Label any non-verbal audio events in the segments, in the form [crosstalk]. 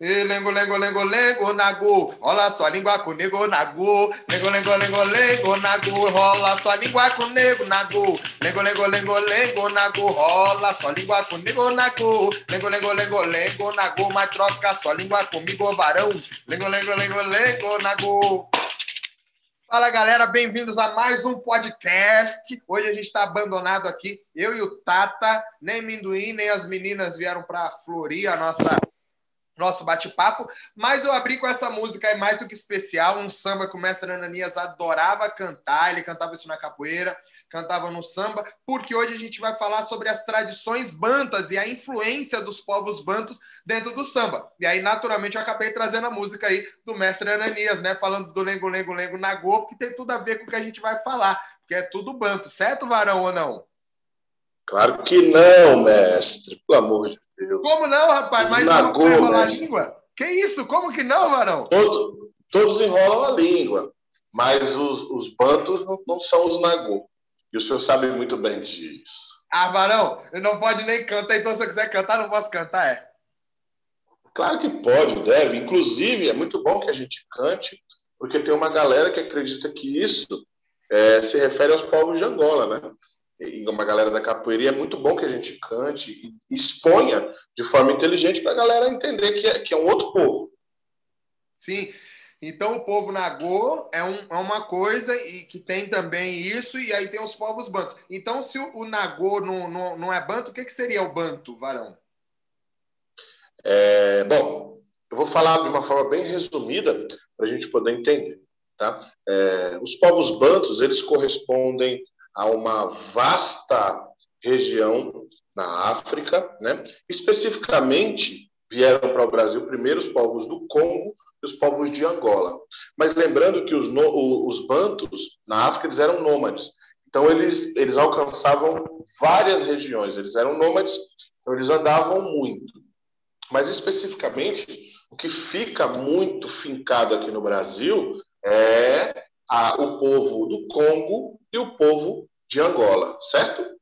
E lengo, lengo, lengo, lengo, nago. Rola sua língua com nego, nago. Lengo, lengo, lengo, lengo, nago. Rola sua língua com nego, nago. Lengo, lengo, lengo, lengo, nago. Rola sua língua com nego, nago. Lengo, lengo, lengo, lengo, nago. Mas troca sua língua comigo, varão. Lengo, lengo, lengo, lengo, nago. Fala galera, bem-vindos a mais um podcast. Hoje a gente está abandonado aqui, eu e o Tata, nem Minduim, nem as meninas vieram para florir a nossa nosso bate-papo, mas eu abri com essa música é mais do que especial, um samba que o mestre Ananias adorava cantar, ele cantava isso na capoeira, cantava no samba, porque hoje a gente vai falar sobre as tradições bantas e a influência dos povos bantos dentro do samba. E aí, naturalmente, eu acabei trazendo a música aí do mestre Ananias, né, falando do Lengo Lengo Lengo Nagô, que tem tudo a ver com o que a gente vai falar, porque é tudo banto, certo, Varão, ou não? Claro que não, mestre, pelo amor de Deus. Como não, rapaz? Mas Esmagou, não enrolar a língua? Que isso? Como que não, Varão? Todo, todos enrolam a língua, mas os, os bantos não, não, são os nagô. E o senhor sabe muito bem disso. Ah, Varão, não pode nem cantar, então se eu quiser cantar, não posso cantar, é? Claro que pode, deve. Inclusive, é muito bom que a gente cante, porque tem uma galera que acredita que isso é, se refere aos povos de Angola, né? E uma galera da capoeira, e é muito bom que a gente cante e exponha de forma inteligente para a galera entender que é, que é um outro povo. Sim, então o povo Nagô é, um, é, uma coisa e que tem também isso, e aí tem os povos bantos. Então, se o, o Nagô não, não, não é banto, o que, que seria o banto, Varão? É, bom, eu vou falar de uma forma bem resumida para a gente poder entender. Tá? É, os povos bantos, eles correspondem a uma vasta região na África, né? Especificamente vieram para o Brasil primeiro os povos do Congo e os povos de Angola. Mas lembrando que os, no, os bantos na África eles eram nômades. Então eles eles alcançavam várias regiões, eles eram nômades, então eles andavam muito. Mas especificamente o que fica muito fincado aqui no Brasil é a, o povo do Congo e o povo de Angola, certo?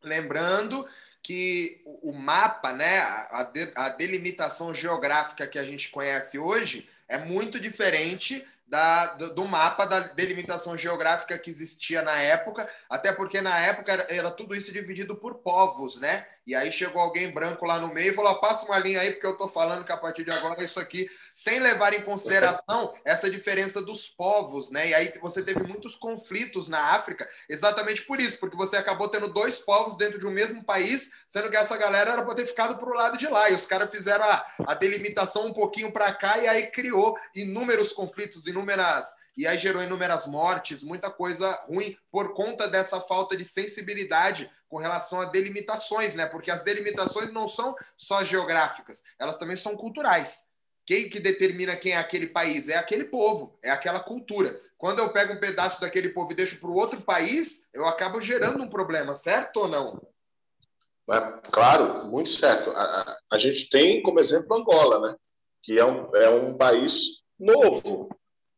Lembrando que o mapa, né, a, de, a delimitação geográfica que a gente conhece hoje é muito diferente da, do, do, mapa da delimitação geográfica que existia na época, até porque na época era, era, tudo isso dividido por povos, né? E aí chegou alguém branco lá no meio e falou: passa uma linha aí, porque eu estou falando que a partir de agora isso aqui, sem levar em consideração essa diferença dos povos, né? E aí você teve muitos conflitos na África, exatamente por isso, porque você acabou tendo dois povos dentro de um mesmo país, sendo que essa galera era para ter ficado para o lado de lá. E os caras fizeram a, a delimitação um pouquinho para cá e aí criou inúmeros conflitos, inúmeras e aí gerou inúmeras mortes, muita coisa ruim por conta dessa falta de sensibilidade com relação a delimitações, né? Porque as delimitações não são só geográficas, elas também são culturais. Quem que determina quem é aquele país? É aquele povo, é aquela cultura. Quando eu pego um pedaço daquele povo e deixo para o outro país, eu acabo gerando um problema, certo ou não? É, claro, muito certo. A, a, a gente tem como exemplo Angola, né? que é um, é um país novo,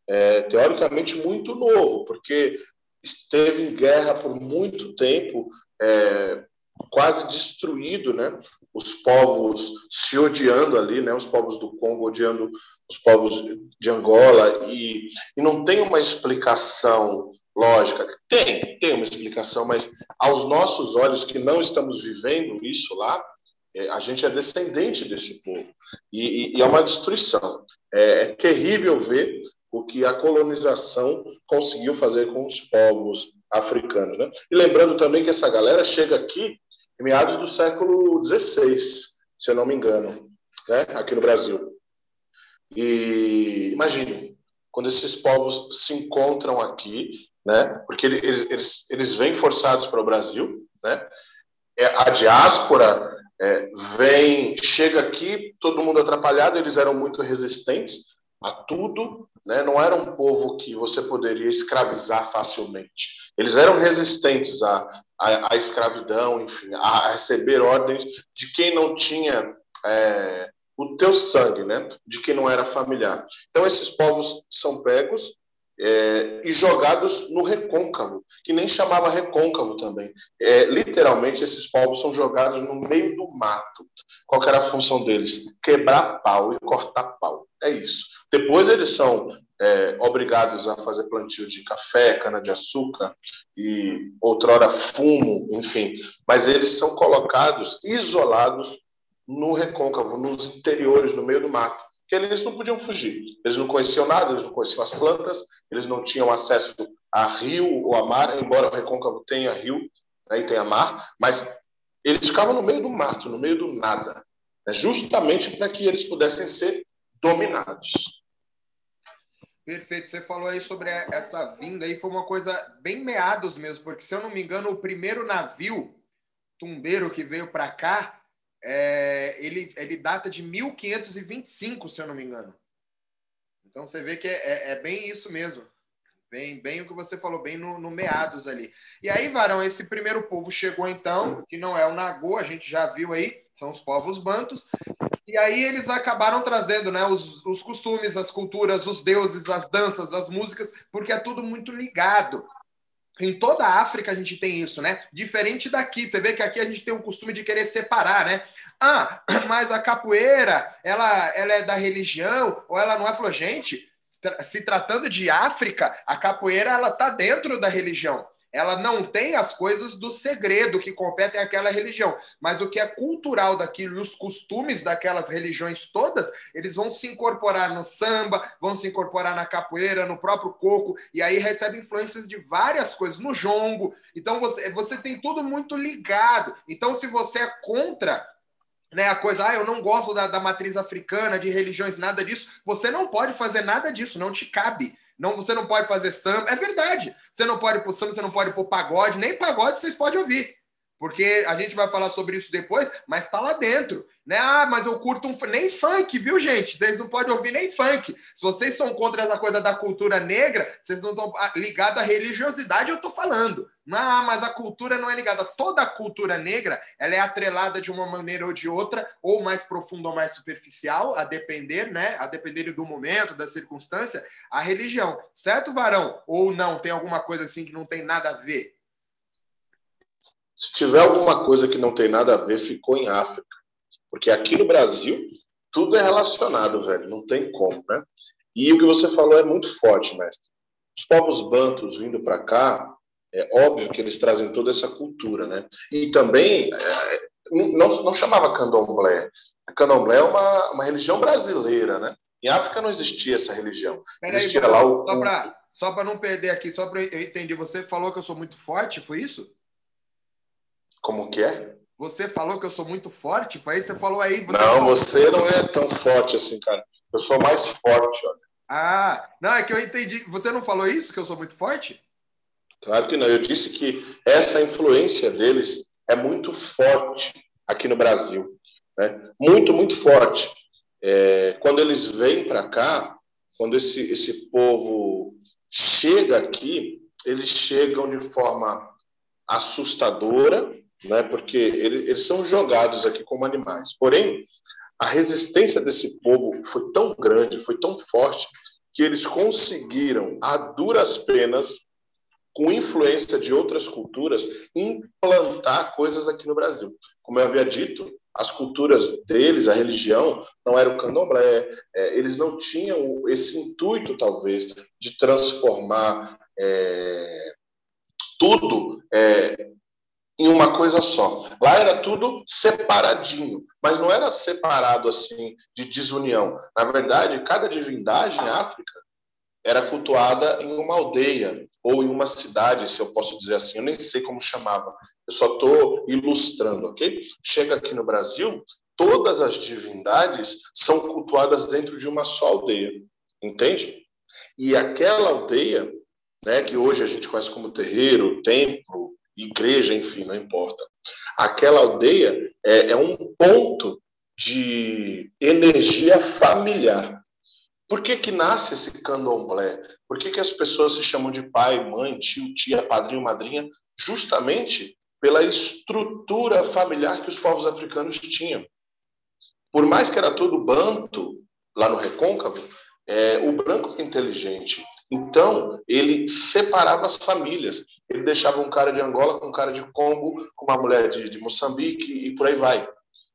é, teoricamente muito novo, porque esteve em guerra por muito tempo, é, quase destruído, né? Os povos se odiando ali, né? Os povos do Congo odiando os povos de Angola e, e não tem uma explicação lógica. Tem, tem uma explicação, mas aos nossos olhos que não estamos vivendo isso lá, é, a gente é descendente desse povo e, e, e é uma destruição. É, é terrível ver o que a colonização conseguiu fazer com os povos africanos. Né? E lembrando também que essa galera chega aqui em meados do século XVI, se eu não me engano, né? aqui no Brasil. E imagine, quando esses povos se encontram aqui, né? porque eles, eles, eles vêm forçados para o Brasil, né? É, a diáspora é, vem, chega aqui, todo mundo atrapalhado, eles eram muito resistentes a tudo, né? não era um povo que você poderia escravizar facilmente. Eles eram resistentes à, à, à escravidão, enfim, a, receber ordens de quem não tinha é, o teu sangue, né? de quem não era familiar. Então, esses povos são pegos é, e jogados no recôncavo, que nem chamava recôncavo também. É, literalmente, esses povos são jogados no meio do mato. Qual era a função deles? Quebrar pau e cortar pau. É isso. Depois eles são é, obrigados a fazer plantio de café, cana-de-açúcar e outrora fumo, enfim. Mas eles são colocados isolados no recôncavo, nos interiores, no meio do mato que eles não podiam fugir. Eles não conheciam nada, eles não conheciam as plantas, eles não tinham acesso a rio ou a mar, embora o Recôncavo tenha rio né, e tenha mar, mas eles ficavam no meio do mato, no meio do nada, né, justamente para que eles pudessem ser dominados. Perfeito. Você falou aí sobre essa vinda aí, foi uma coisa bem meados mesmo, porque se eu não me engano, o primeiro navio tumbeiro que veio para cá é, ele, ele data de 1525, se eu não me engano. Então você vê que é, é, é bem isso mesmo. Bem, bem o que você falou, bem no, no, meados ali. E aí, Varão, esse primeiro povo chegou então, que não é o Nagô, a gente já viu aí, são os povos bantos. E aí eles acabaram trazendo né, os, os costumes, as culturas, os deuses, as danças, as músicas, porque é tudo muito ligado. Em toda a África a gente tem isso, né? Diferente daqui, você vê que aqui a gente tem um costume de querer separar, né? Ah, [clears throat] mas a capoeira, ela, ela é da religião ou ela não é? Falou, gente, se tratando de África, a capoeira ela tá dentro da religião ela não tem as coisas do segredo que competem àquela religião, mas o que é cultural daquilo e os costumes daquelas religiões todas, eles vão se incorporar no samba, vão se incorporar na capoeira, no próprio coco, e aí recebe influências de várias coisas, no jongo. Então você, você tem tudo muito ligado. Então, se você é contra né, a coisa, ah, eu não gosto da, da matriz africana, de religiões, nada disso, você não pode fazer nada disso, não te cabe. Não, você não pode fazer samba. É verdade. Você não pode pôr samba, você não pode pôr pagode, nem pagode vocês podem ouvir. Porque a gente vai falar sobre isso depois, mas está lá dentro. Né? Ah, mas eu curto um. Nem funk, viu, gente? Vocês não podem ouvir nem funk. Se vocês são contra essa coisa da cultura negra, vocês não estão ligados à religiosidade, eu estou falando. Ah, mas a cultura não é ligada. Toda a cultura negra ela é atrelada de uma maneira ou de outra, ou mais profunda ou mais superficial, a depender, né? A depender do momento, da circunstância, a religião. Certo, varão? Ou não? Tem alguma coisa assim que não tem nada a ver? Se tiver alguma coisa que não tem nada a ver, ficou em África. Porque aqui no Brasil, tudo é relacionado, velho. Não tem como, né? E o que você falou é muito forte, mestre. Os povos bantos vindo para cá, é óbvio que eles trazem toda essa cultura, né? E também, é, não, não chamava candomblé. A candomblé é uma, uma religião brasileira, né? Em África não existia essa religião. Peraí, existia lá o. Só para não perder aqui, só para eu entender, você falou que eu sou muito forte, foi isso? Como que é? Você falou que eu sou muito forte? Foi aí que você falou aí? Você não, falou... você não é tão forte assim, cara. Eu sou mais forte, olha. Ah, não, é que eu entendi. Você não falou isso, que eu sou muito forte? Claro que não. Eu disse que essa influência deles é muito forte aqui no Brasil. Né? Muito, muito forte. É, quando eles vêm para cá, quando esse, esse povo chega aqui, eles chegam de forma assustadora, né? porque eles, eles são jogados aqui como animais. Porém, a resistência desse povo foi tão grande, foi tão forte, que eles conseguiram, a duras penas, com influência de outras culturas, implantar coisas aqui no Brasil. Como eu havia dito, as culturas deles, a religião, não era o candomblé, é, eles não tinham esse intuito, talvez, de transformar é, tudo é, em uma coisa só. Lá era tudo separadinho, mas não era separado assim de desunião. Na verdade, cada divindade em África era cultuada em uma aldeia ou em uma cidade, se eu posso dizer assim. Eu nem sei como chamava. Eu só estou ilustrando, ok? Chega aqui no Brasil, todas as divindades são cultuadas dentro de uma só aldeia, entende? E aquela aldeia, né, que hoje a gente conhece como terreiro, templo, igreja, enfim, não importa. Aquela aldeia é, é um ponto de energia familiar. Por que, que nasce esse candomblé? Por que, que as pessoas se chamam de pai, mãe, tio, tia, padrinho, madrinha? Justamente pela estrutura familiar que os povos africanos tinham. Por mais que era tudo banto, lá no recôncavo, é, o branco é inteligente. Então, ele separava as famílias. Ele deixava um cara de Angola com um cara de Congo, com uma mulher de, de Moçambique e por aí vai.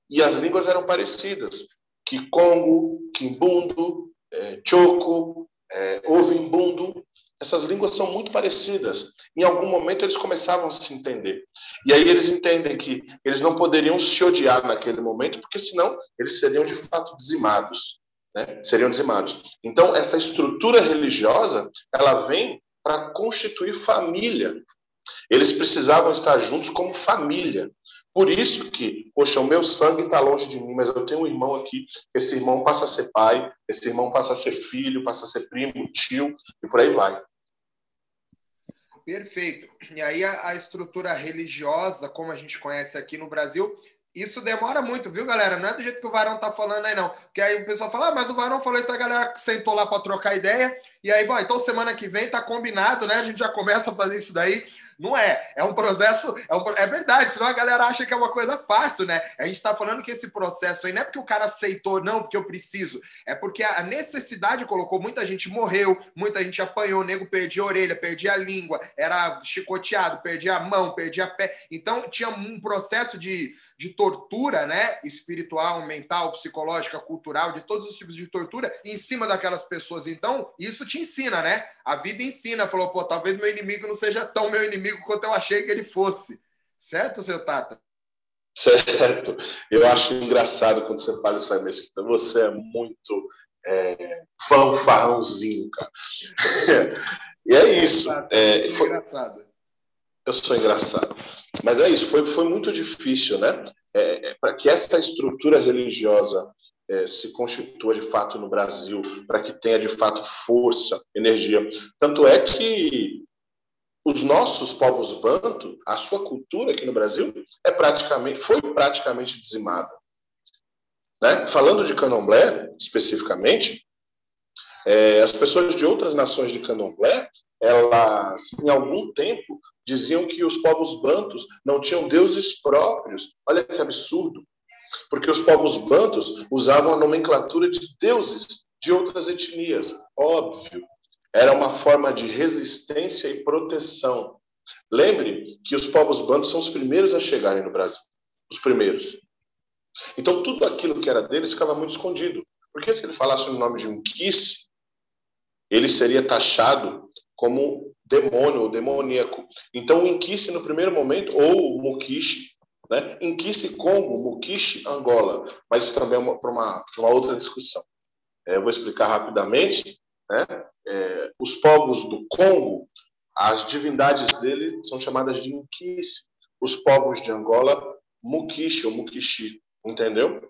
E as línguas eram parecidas. Kikongo, Kimbundo, é, Choco, é, Ovimbundo. Essas línguas são muito parecidas. Em algum momento eles começavam a se entender. E aí eles entendem que eles não poderiam se odiar naquele momento, porque senão eles seriam de fato dizimados. Né? Seriam dizimados. Então, essa estrutura religiosa, ela vem para constituir família. Eles precisavam estar juntos como família. Por isso que, poxa, o meu sangue está longe de mim, mas eu tenho um irmão aqui, esse irmão passa a ser pai, esse irmão passa a ser filho, passa a ser primo, tio, e por aí vai. Perfeito. E aí a, a estrutura religiosa, como a gente conhece aqui no Brasil, isso demora muito, viu, galera? Não é do jeito que o Varão tá falando aí, não. Porque aí o pessoal fala, ah, mas o Varão falou isso, a galera sentou lá para trocar ideia. E aí, bom, então semana que vem tá combinado, né? A gente já começa a fazer isso daí. Não é. É um processo. É, um, é, verdade, senão a galera acha que é uma coisa fácil, né? A gente está falando que esse processo aí não é porque o cara aceitou, não, porque eu preciso. É porque a necessidade colocou. Muita gente morreu, muita gente apanhou, nego perdia a orelha, perdia a língua, era chicoteado, perdia a mão, perdia a pé. Então tinha um processo de, de tortura, né? Espiritual, mental, psicológica, cultural, de todos os tipos de tortura em cima daquelas pessoas. Então, isso te ensina, né? A vida ensina. Falou, pô, talvez meu inimigo não seja tão meu inimigo quanto eu achei que ele fosse. Certo, seu Tata? Certo. Eu acho engraçado quando você fala isso aí, Mesquita. Você é muito é, fanfarrãozinho, cara. [laughs] e é isso. É, foi... engraçado. Eu sou engraçado. Mas é isso, foi, foi muito difícil, né? É, é para que essa estrutura religiosa é, se constitua de fato no Brasil, para que tenha de fato força, energia. Tanto é que os nossos povos banto, a sua cultura aqui no Brasil é praticamente foi praticamente dizimada. Né? Falando de Candomblé especificamente, é, as pessoas de outras nações de Candomblé, elas em algum tempo diziam que os povos bantos não tinham deuses próprios. Olha que absurdo! Porque os povos bantos usavam a nomenclatura de deuses de outras etnias. Óbvio, era uma forma de resistência e proteção. Lembre que os povos bantos são os primeiros a chegarem no Brasil. Os primeiros. Então, tudo aquilo que era deles ficava muito escondido. Porque se ele falasse o nome de um Kiss, ele seria taxado como demônio ou demoníaco. Então, o Inquice, no primeiro momento, ou o Mukishi, né? Inquice Congo, Mukishi, Angola. Mas isso também é para uma, uma, outra discussão. É, eu vou explicar rapidamente. Né? É, os povos do Congo, as divindades dele são chamadas de Inquice. Os povos de Angola, Mukishi ou Mukishi, entendeu?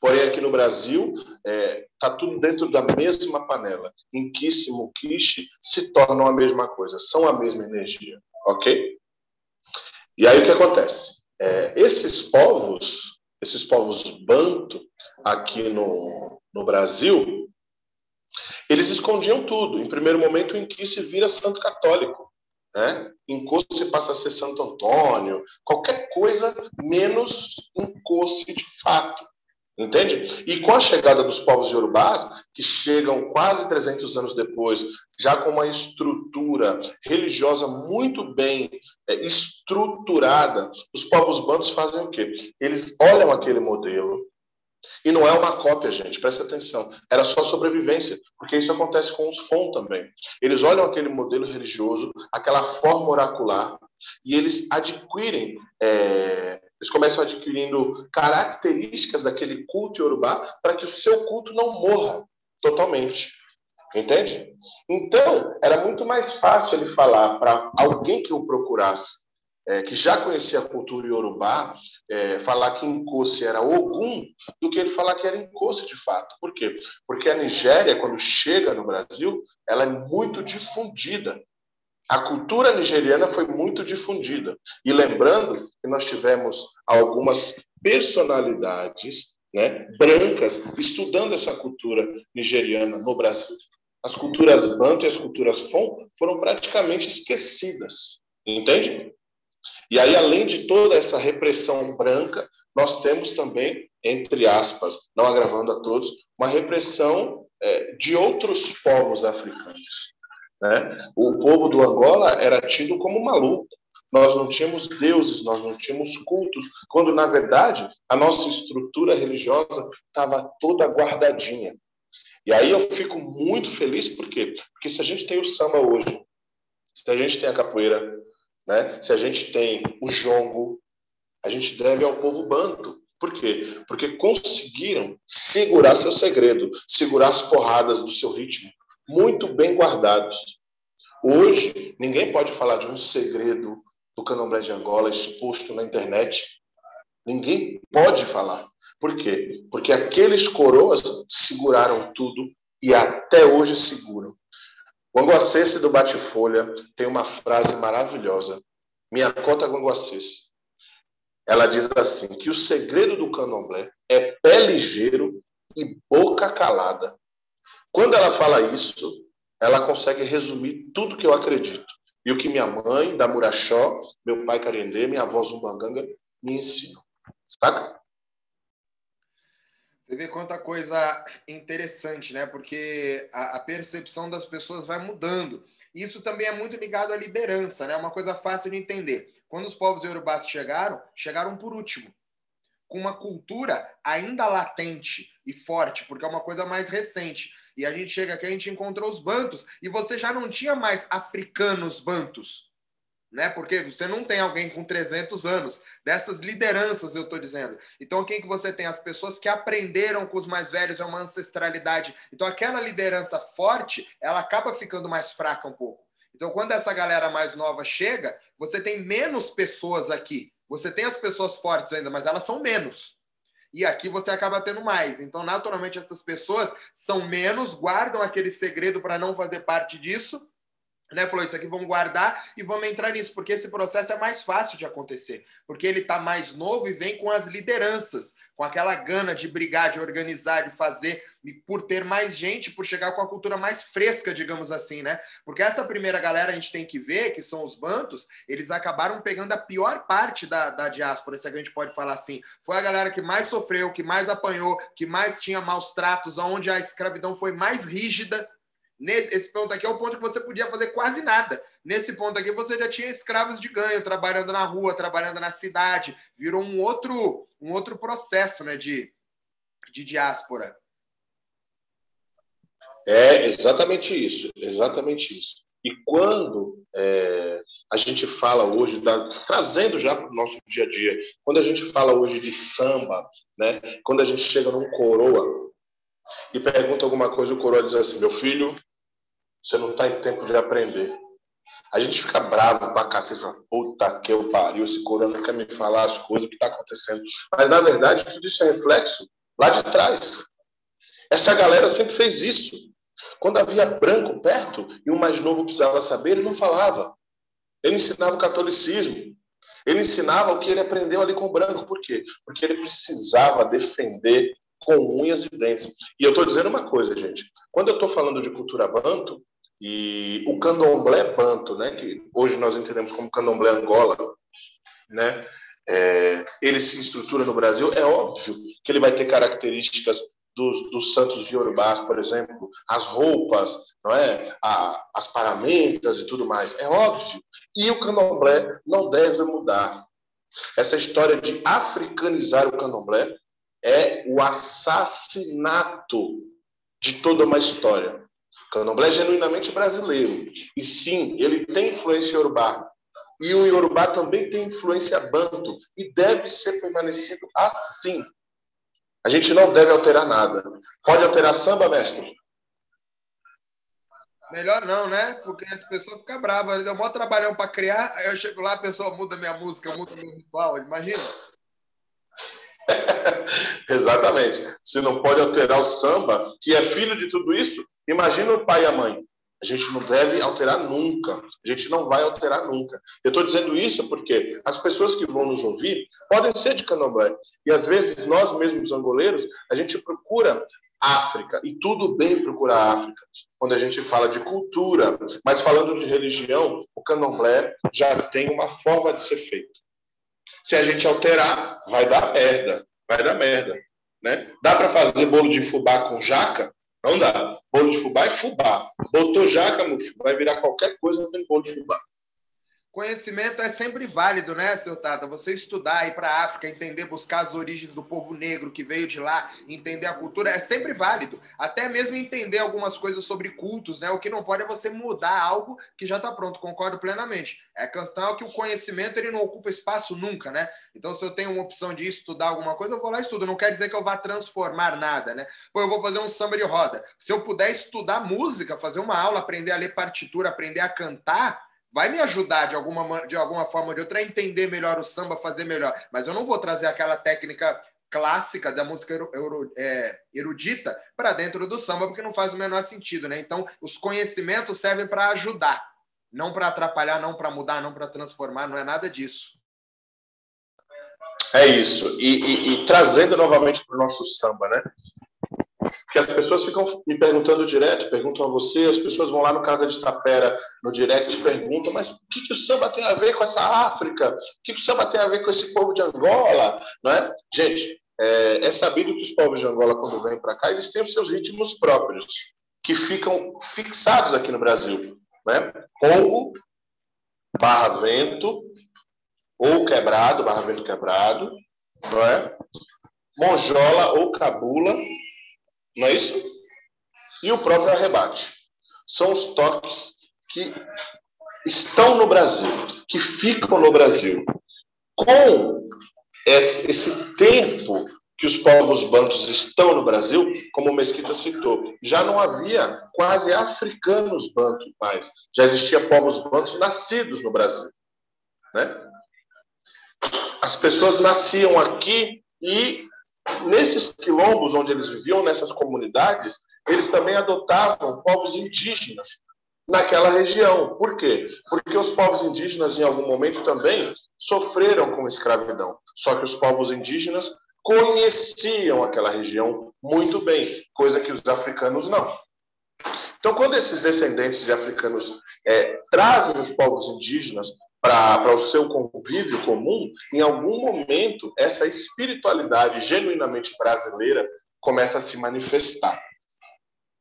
Porém, aqui no Brasil, está é, tá tudo dentro da mesma panela. Inquice e Mukishi se tornam a mesma coisa, são a mesma energia, ok? E aí o que acontece? É, esses povos, esses povos banto aqui no, no Brasil, eles escondiam tudo. Em primeiro momento, que se vira santo católico. Né? Encosto passa a ser Santo Antônio, qualquer coisa menos encoste de fato. Entende? E com a chegada dos povos yorubás, que chegam quase 300 anos depois, já com uma estrutura religiosa muito bem é, estruturada, os povos bantos fazem o quê? Eles olham aquele modelo, e não é uma cópia, gente, presta atenção. Era só sobrevivência, porque isso acontece com os FON também. Eles olham aquele modelo religioso, aquela forma oracular, e eles adquirem, é, eles começam adquirindo características daquele culto iorubá para que o seu culto não morra totalmente. Entende? Então, era muito mais fácil ele falar para alguém que o procurasse, é, que já conhecia a cultura iorubá, é, falar que Nkosi era Ogum do que ele falar que era Nkosi de fato. Por quê? Porque a Nigéria, quando chega no Brasil, ela é muito difundida. A cultura nigeriana foi muito difundida. E lembrando que nós tivemos algumas personalidades né, brancas estudando essa cultura nigeriana no Brasil. As culturas Bantu e as culturas Fon foram praticamente esquecidas. Entende? E aí, além de toda essa repressão branca, nós temos também, entre aspas, não agravando a todos, uma repressão é, de outros povos africanos. Né? O povo do Angola era tido como maluco. Nós não tínhamos deuses, nós não tínhamos cultos, quando na verdade a nossa estrutura religiosa estava toda guardadinha. E aí eu fico muito feliz, por quê? Porque se a gente tem o samba hoje, se a gente tem a capoeira, né? se a gente tem o jongo, a gente deve ao povo banto. Por quê? Porque conseguiram segurar seu segredo, segurar as porradas do seu ritmo, muito bem guardados. Hoje, ninguém pode falar de um segredo do candomblé de Angola exposto na internet. Ninguém pode falar. Por quê? Porque aqueles coroas seguraram tudo e até hoje seguram. O Anguacesse do Bate-Folha tem uma frase maravilhosa. Minha cota Anguacesse. Ela diz assim, que o segredo do candomblé é pé ligeiro e boca calada. Quando ela fala isso, ela consegue resumir tudo que eu acredito. E o que minha mãe, da Muraxó, meu pai Carendê, minha avó Zumbanganga me ensinam. Saca? Você vê quanta coisa interessante, né? Porque a, a, percepção das pessoas vai mudando. Isso também é muito ligado à liderança, né? Uma coisa fácil de entender. Quando os povos iorubás chegaram, chegaram por último, com uma cultura ainda latente e forte, porque é uma coisa mais recente. E a gente chega aqui, a gente encontrou os bantos, e você já não tinha mais africanos bantos né? Porque você não tem alguém com 300 anos, dessas lideranças eu estou dizendo. Então, quem que você tem? As pessoas que aprenderam com os mais velhos, é uma ancestralidade. Então, aquela liderança forte, ela acaba ficando mais fraca um pouco. Então, quando essa galera mais nova chega, você tem menos pessoas aqui. Você tem as pessoas fortes ainda, mas elas são menos. E aqui você acaba tendo mais. Então, naturalmente, essas pessoas são menos, guardam aquele segredo para não fazer parte disso né, falou isso aqui, vamos guardar e vamos entrar nisso, porque esse processo é mais fácil de acontecer, porque ele está mais novo e vem com as lideranças, com aquela gana de brigar, de organizar, de fazer, e por ter mais gente, por chegar com a cultura mais fresca, digamos assim, né? Porque essa primeira galera a gente tem que ver, que são os bantos, eles acabaram pegando a pior parte da, da diáspora, se a gente pode falar assim. Foi a galera que mais sofreu, que mais apanhou, que mais tinha maus tratos, onde a escravidão foi mais rígida, Nesse, esse ponto aqui é o ponto que você podia fazer quase nada. Nesse ponto aqui, você já tinha escravos de ganho, trabalhando na rua, trabalhando na cidade. Virou um outro, um outro processo né, de, de diáspora. É exatamente isso, exatamente isso. E quando é, a gente fala hoje, da, trazendo já para o nosso dia a dia, quando a gente fala hoje de samba, né, quando a gente chega num coroa e pergunta alguma coisa, o coroa diz assim: meu filho, você não está em tempo de aprender. A gente fica bravo pra cacete, fala, puta que eu pariu, esse coroa não quer me falar as coisas, o que está acontecendo. Mas, na verdade, tudo isso é reflexo lá de trás. Essa galera sempre fez isso. Quando havia branco perto e o mais novo precisava saber, ele não falava. Ele ensinava o catolicismo. Ele ensinava o que ele aprendeu ali com o branco. Por quê? Porque ele precisava defender com unhas e dentes. E eu estou dizendo uma coisa, gente. Quando eu estou falando de cultura banto, e o candomblé banto, né, que hoje nós entendemos como candomblé Angola, né, é, ele se estrutura no Brasil, é óbvio que ele vai ter características dos, dos santos iorubás, por exemplo, as roupas, não é? A, as paramentas e tudo mais, é óbvio. E o candomblé não deve mudar. Essa história de africanizar o candomblé é o assassinato de toda uma história. O candomblé é genuinamente brasileiro. E sim, ele tem influência iorubá. E o iorubá também tem influência banto. E deve ser permanecido assim. A gente não deve alterar nada. Pode alterar samba, mestre? Melhor não, né? Porque as pessoas ficam bravas. Deu um maior trabalhão para criar, aí eu chego lá, a pessoa muda minha música, muda meu ritual. Imagina. [laughs] Exatamente. Se não pode alterar o samba, que é filho de tudo isso, imagina o pai e a mãe. A gente não deve alterar nunca. A gente não vai alterar nunca. Eu estou dizendo isso porque as pessoas que vão nos ouvir podem ser de candomblé. E às vezes nós mesmos angoleiros, a gente procura África. E tudo bem procurar África quando a gente fala de cultura. Mas falando de religião, o candomblé já tem uma forma de ser feito. Se a gente alterar, vai dar merda. Vai dar merda. Né? Dá para fazer bolo de fubá com jaca? Não dá. Bolo de fubá é fubá. Botou jaca, vai virar qualquer coisa no bolo de fubá. Conhecimento é sempre válido, né, seu Tata? Você estudar, ir para a África, entender, buscar as origens do povo negro que veio de lá, entender a cultura, é sempre válido. Até mesmo entender algumas coisas sobre cultos, né? O que não pode é você mudar algo que já está pronto, concordo plenamente. É questão que o conhecimento ele não ocupa espaço nunca, né? Então, se eu tenho uma opção de estudar alguma coisa, eu vou lá e estudo. Não quer dizer que eu vá transformar nada, né? Pô, eu vou fazer um samba de roda. Se eu puder estudar música, fazer uma aula, aprender a ler partitura, aprender a cantar vai me ajudar de alguma, de alguma forma ou de outra a entender melhor o samba, fazer melhor. Mas eu não vou trazer aquela técnica clássica da música é, erudita para dentro do samba, porque não faz o menor sentido, né? Então, os conhecimentos servem para ajudar, não para atrapalhar, não para mudar, não para transformar, não é nada disso. É isso. E, e, e trazendo novamente para o nosso samba, né? Que as pessoas ficam me perguntando direto, perguntam a você, as pessoas vão lá no Casa de Tapera, no direct, perguntam, mas o que, que o samba tem a ver com essa África? O que, que o samba tem a ver com esse povo de Angola? Não é? Gente, é, é sabido que os povos de Angola, quando vêm para cá, eles têm os seus ritmos próprios, que ficam fixados aqui no Brasil. Né? Ou barra vento, ou quebrado, barra vento quebrado, não é? Monjola ou cabula, não é isso? E o próprio arrebate. São os toques que estão no Brasil, que ficam no Brasil. Com esse tempo que os povos bantos estão no Brasil, como o Mesquita citou, já não havia quase africanos bantos mais. Já existia povos bantos nascidos no Brasil. Né? As pessoas nasciam aqui e nesses quilombos onde eles viviam, nessas comunidades, eles também adotavam povos indígenas naquela região. Por quê? Porque os povos indígenas, em algum momento, também sofreram com escravidão. Só que os povos indígenas conheciam aquela região muito bem, coisa que os africanos não. Então, quando esses descendentes de africanos é, trazem os povos indígenas para o seu convívio comum, em algum momento essa espiritualidade genuinamente brasileira começa a se manifestar.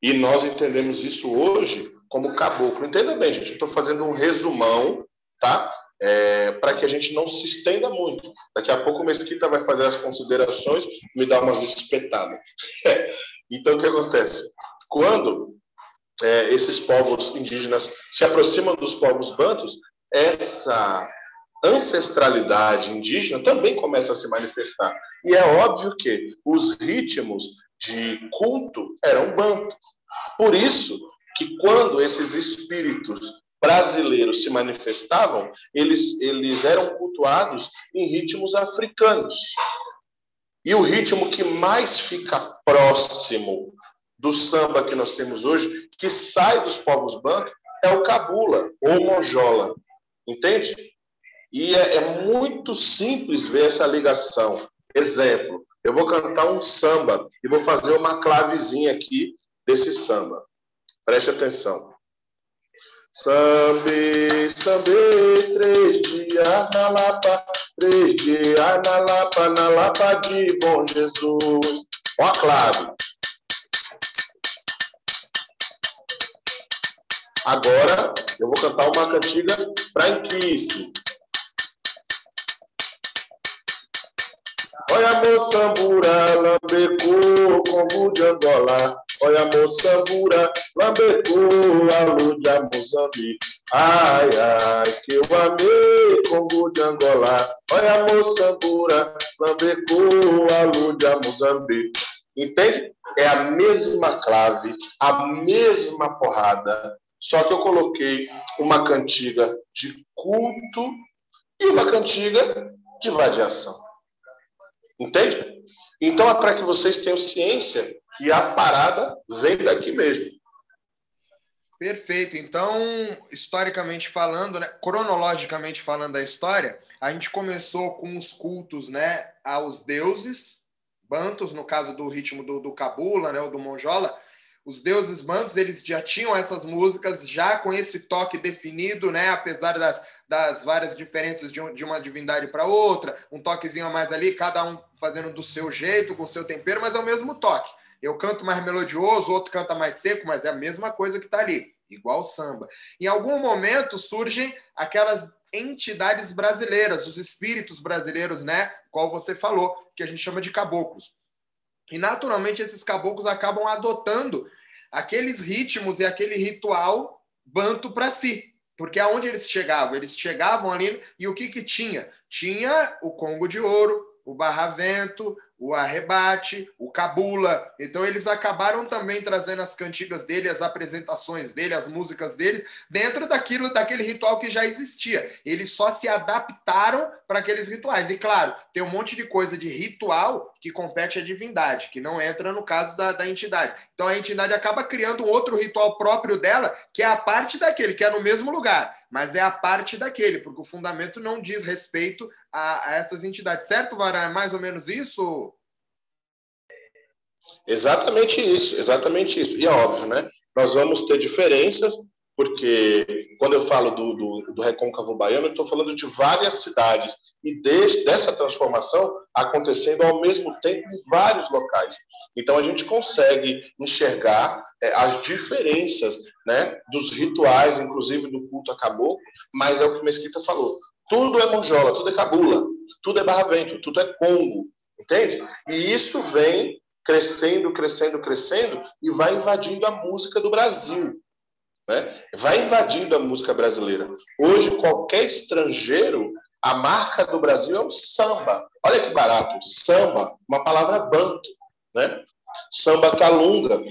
E nós entendemos isso hoje como caboclo. Entenda bem, gente, estou fazendo um resumão, tá? É, para que a gente não se estenda muito. Daqui a pouco o Mesquita vai fazer as considerações me dar umas espetadas. [laughs] então, o que acontece? Quando é, esses povos indígenas se aproximam dos povos bantos, essa ancestralidade indígena também começa a se manifestar. E é óbvio que os ritmos de culto eram banto. Por isso que quando esses espíritos brasileiros se manifestavam, eles, eles eram cultuados em ritmos africanos. E o ritmo que mais fica próximo do samba que nós temos hoje, que sai dos povos banto, é o cabula ou monjola. Entende? E é, é muito simples ver essa ligação. Exemplo, eu vou cantar um samba e vou fazer uma clavezinha aqui desse samba. Preste atenção. Sambe, sambe, três dias na Lapa, três dias na Lapa, na Lapa de Bom Jesus. Ó a clave. Agora eu vou cantar uma cantiga branquice. Olha moçambura, lambecu, combo de Angola. Olha moçambura, lambecu, alu de Moçambique. Ai, ai, que eu amei, combo de Angola. Olha moçambura, lambecu, alu de Moçambique. Entende? É a mesma clave, a mesma porrada, só que eu coloquei uma cantiga de culto e uma cantiga de vadiação. Entende? Então é para que vocês tenham ciência que a parada vem daqui mesmo. Perfeito. Então, historicamente falando, né, cronologicamente falando da história, a gente começou com os cultos né, aos deuses, bantos, no caso do ritmo do, do Cabula, né, ou do Monjola, os deuses bantos eles já tinham essas músicas já com esse toque definido, né? Apesar das, das várias diferenças de, um, de uma divindade para outra, um toquezinho a mais ali, cada um fazendo do seu jeito, com o seu tempero, mas é o mesmo toque. Eu canto mais melodioso, outro canta mais seco, mas é a mesma coisa que está ali, igual samba. Em algum momento surgem aquelas entidades brasileiras, os espíritos brasileiros, né? Qual você falou, que a gente chama de caboclos. E naturalmente esses caboclos acabam adotando aqueles ritmos e aquele ritual banto para si. Porque aonde eles chegavam? Eles chegavam ali e o que, que tinha? Tinha o Congo de Ouro, o Barravento, o Arrebate, o Cabula. Então eles acabaram também trazendo as cantigas dele, as apresentações dele, as músicas deles, dentro daquilo, daquele ritual que já existia. Eles só se adaptaram para aqueles rituais. E claro, tem um monte de coisa de ritual que compete à divindade, que não entra no caso da, da entidade. Então a entidade acaba criando um outro ritual próprio dela, que é a parte daquele, que é no mesmo lugar mas é a parte daquele, porque o fundamento não diz respeito a, a essas entidades. Certo, Vará? É mais ou menos isso? Exatamente isso, exatamente isso. E é óbvio, né? Nós vamos ter diferenças, porque quando eu falo do, do, do recôncavo baiano, eu estou falando de várias cidades e de, dessa transformação acontecendo ao mesmo tempo em vários locais. Então a gente consegue enxergar é, as diferenças né, dos rituais, inclusive do culto a caboclo, mas é o que Mesquita falou. Tudo é monjola, tudo é cabula, tudo é barra-vento, tudo é congo, entende? E isso vem crescendo, crescendo, crescendo e vai invadindo a música do Brasil. Né? Vai invadindo a música brasileira. Hoje, qualquer estrangeiro, a marca do Brasil é o samba. Olha que barato, samba, uma palavra banto. Né? Samba calunga,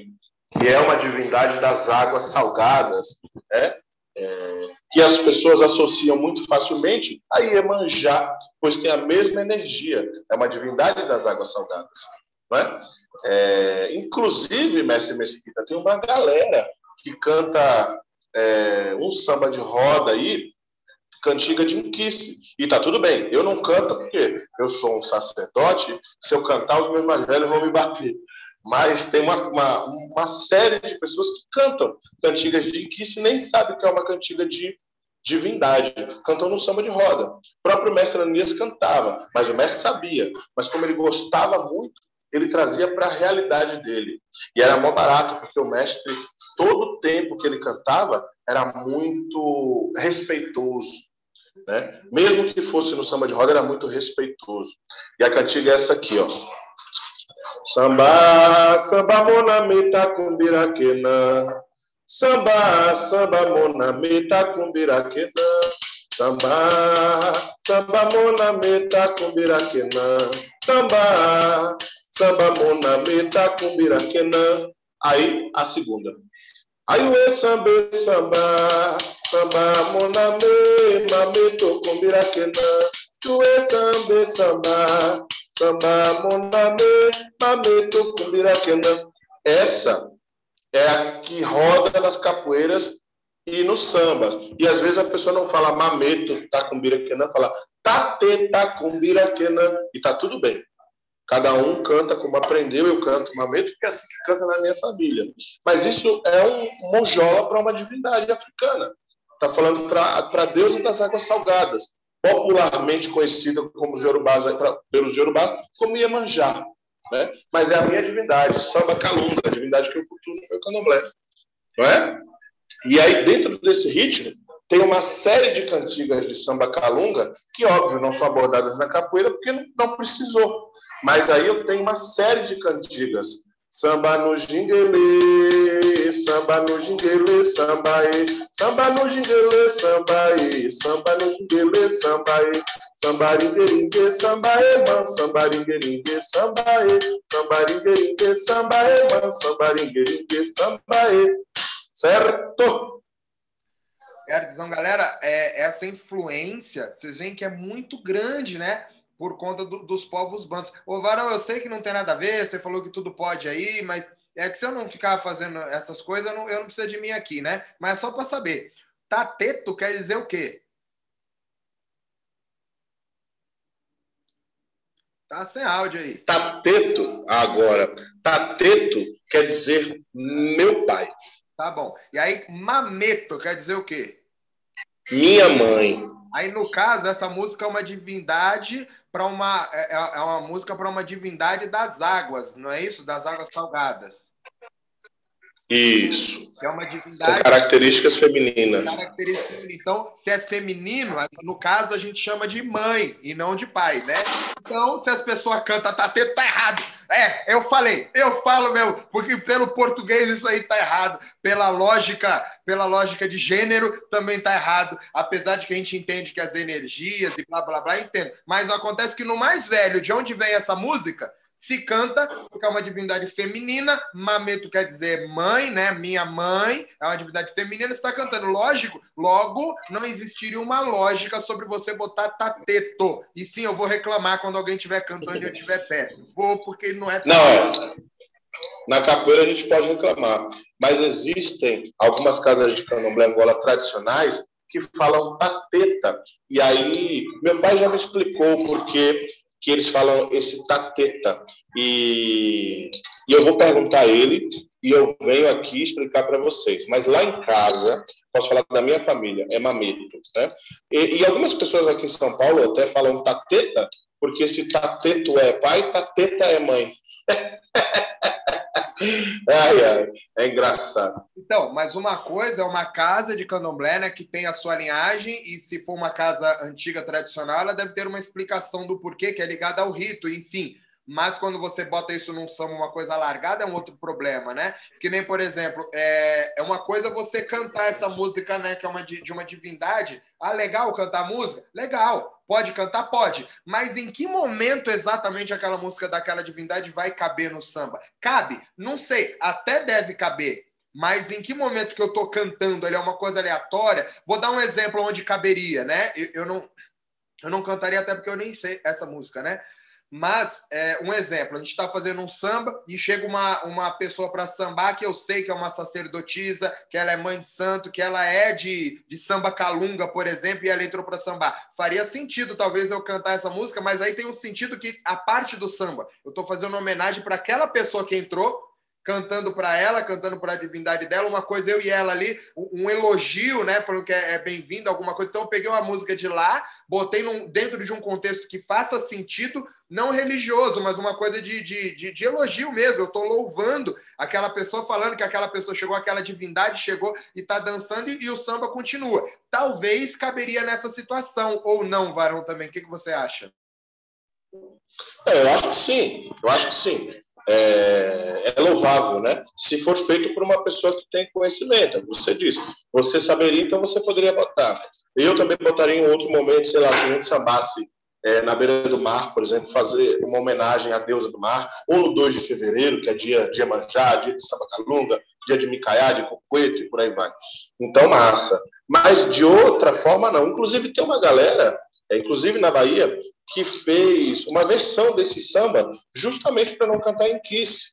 que é uma divindade das águas salgadas, né? É, que as pessoas associam muito facilmente a Iemanjá, pois tem a mesma energia, é uma divindade das águas salgadas. Né? É, inclusive, Mestre Mesquita, tem uma galera que canta é, um samba de roda aí, cantiga de inquice. E tá tudo bem, eu não canto porque eu sou um sacerdote, se eu cantar, os meus mais velhos vão me bater mas tem uma, uma, uma, série de pessoas que cantam cantigas de inquice e nem sabem que é uma cantiga de divindade, cantam no samba de roda. O próprio mestre Ananias cantava, mas o mestre sabia, mas como ele gostava muito, ele trazia para a realidade dele. E era mó barato, porque o mestre, todo o tempo que ele cantava, era muito respeitoso. Né? Mesmo que fosse no samba de roda, era muito respeitoso. E a cantiga é essa aqui, ó. Samba, samba mona meta kumbiraquena. Samba, samba mona meta kumbiraquena. Samba, samba mona meta kumbiraquena. Samba, samba mona meta kumbiraquena. Aí a segunda. Aí o samba, samba, samba mona me, mameto kumbiraquena. Tu samba, samba, Samba moname, mameto cumbiraquena. Essa é a que roda nas capoeiras e no samba. E às vezes a pessoa não fala mameto, tacumbiraquena, fala tate, tacumbiraquena, e tá tudo bem. Cada um canta como aprendeu, eu canto mameto, porque é assim que canta na minha família. Mas isso é um monjola para uma divindade africana. Está falando para Deus das águas salgadas popularmente conhecida como Yorubás, pelos Yorubás como Iemanjá. Né? Mas é a minha divindade, Samba Calunga, a divindade que eu cultuo no meu candomblé. Não é? E aí, dentro desse ritmo, tem uma série de cantigas de samba calunga que, óbvio, não são abordadas na capoeira porque não precisou. Mas aí eu tenho uma série de cantigas. Samba no jinguele, samba no jinguele, samba e, samba no jinguele, samba e, samba no jinguele, samba e, samba ringue samba e, man, samba ringue samba e, samba ringue samba e, man, samba ringue samba e, certo? Certo, então galera, é, essa influência, vocês veem que é muito grande, né? Por conta do, dos povos bantos. Ô, Varão, eu sei que não tem nada a ver, você falou que tudo pode aí, mas é que se eu não ficar fazendo essas coisas, eu não, eu não preciso de mim aqui, né? Mas só para saber, tateto quer dizer o quê? Tá sem áudio aí. Tateto, agora. Tateto quer dizer meu pai. Tá bom. E aí, mameto quer dizer o quê? Minha mãe. Aí, no caso, essa música é uma divindade para uma. É, é, é uma música para uma divindade das águas, não é isso? Das águas salgadas. Isso. é uma divindade. Com características femininas. Características femininas. Então, se é feminino, no caso a gente chama de mãe e não de pai, né? Então, se as pessoas cantam tá tendo, tá errado. É, eu falei, eu falo meu, porque pelo português isso aí tá errado, pela lógica, pela lógica de gênero também tá errado, apesar de que a gente entende que as energias e blá blá blá entendo. Mas acontece que no mais velho, de onde vem essa música? Se canta, porque é uma divindade feminina. Mameto quer dizer mãe, né? Minha mãe é uma divindade feminina, está cantando. Lógico, logo não existiria uma lógica sobre você botar tateto. E sim, eu vou reclamar quando alguém estiver cantando e eu estiver perto. Vou, porque não é. Não, é. Na capoeira a gente pode reclamar, mas existem algumas casas de candomblé angola tradicionais que falam tateta. E aí, meu pai já me explicou porque que eles falam esse tateta. E, e eu vou perguntar a ele e eu venho aqui explicar para vocês. Mas lá em casa, posso falar da minha família, é mameto. Né? E, e algumas pessoas aqui em São Paulo até falam tateta, porque se tateto é pai, tateta é mãe. [laughs] ai, ai, é engraçado. Então, mas uma coisa é uma casa de candomblé, né, que tem a sua linhagem, e se for uma casa antiga, tradicional, ela deve ter uma explicação do porquê, que é ligada ao rito, enfim. Mas quando você bota isso num samba, uma coisa largada, é um outro problema, né? Que nem, por exemplo, é, é uma coisa você cantar essa música, né? Que é uma de, de uma divindade. Ah, legal cantar música? Legal. Pode cantar? Pode. Mas em que momento exatamente aquela música daquela divindade vai caber no samba? Cabe? Não sei. Até deve caber. Mas em que momento que eu estou cantando ele é uma coisa aleatória? Vou dar um exemplo onde caberia, né? Eu, eu, não, eu não cantaria até porque eu nem sei essa música, né? Mas, é, um exemplo, a gente está fazendo um samba e chega uma, uma pessoa para sambar que eu sei que é uma sacerdotisa, que ela é mãe de santo, que ela é de, de samba calunga, por exemplo, e ela entrou para sambar. Faria sentido, talvez, eu cantar essa música, mas aí tem um sentido que a parte do samba, eu estou fazendo uma homenagem para aquela pessoa que entrou, cantando para ela, cantando para a divindade dela, uma coisa eu e ela ali, um, elogio, né, falando que é, é bem-vindo, alguma coisa. Então eu peguei uma música de lá, botei num, dentro de um contexto que faça sentido, não religioso, mas uma coisa de, de, de, de elogio mesmo. Eu estou louvando aquela pessoa, falando que aquela pessoa chegou, aquela divindade chegou e está dançando e, e, o samba continua. Talvez caberia nessa situação, ou não, Varão, também. O que, que você acha? É, eu acho que sim, eu acho que sim é, é, louvável, né? Se for feito por uma pessoa que tem conhecimento, você disse, você saberia, então você poderia botar. Eu também botaria em outro momento, sei lá, se a gente sambasse é, na beira do mar, por exemplo, fazer uma homenagem à deusa do mar, ou no 2 de fevereiro, que é dia de Iemanjá, dia de Sabacalunga, dia de Micaiá, de Cocueto e por aí vai. Então, massa. Mas de outra forma, não. Inclusive, tem uma galera, é, inclusive na Bahia, que fez uma versão desse samba justamente para não cantar em Kiss,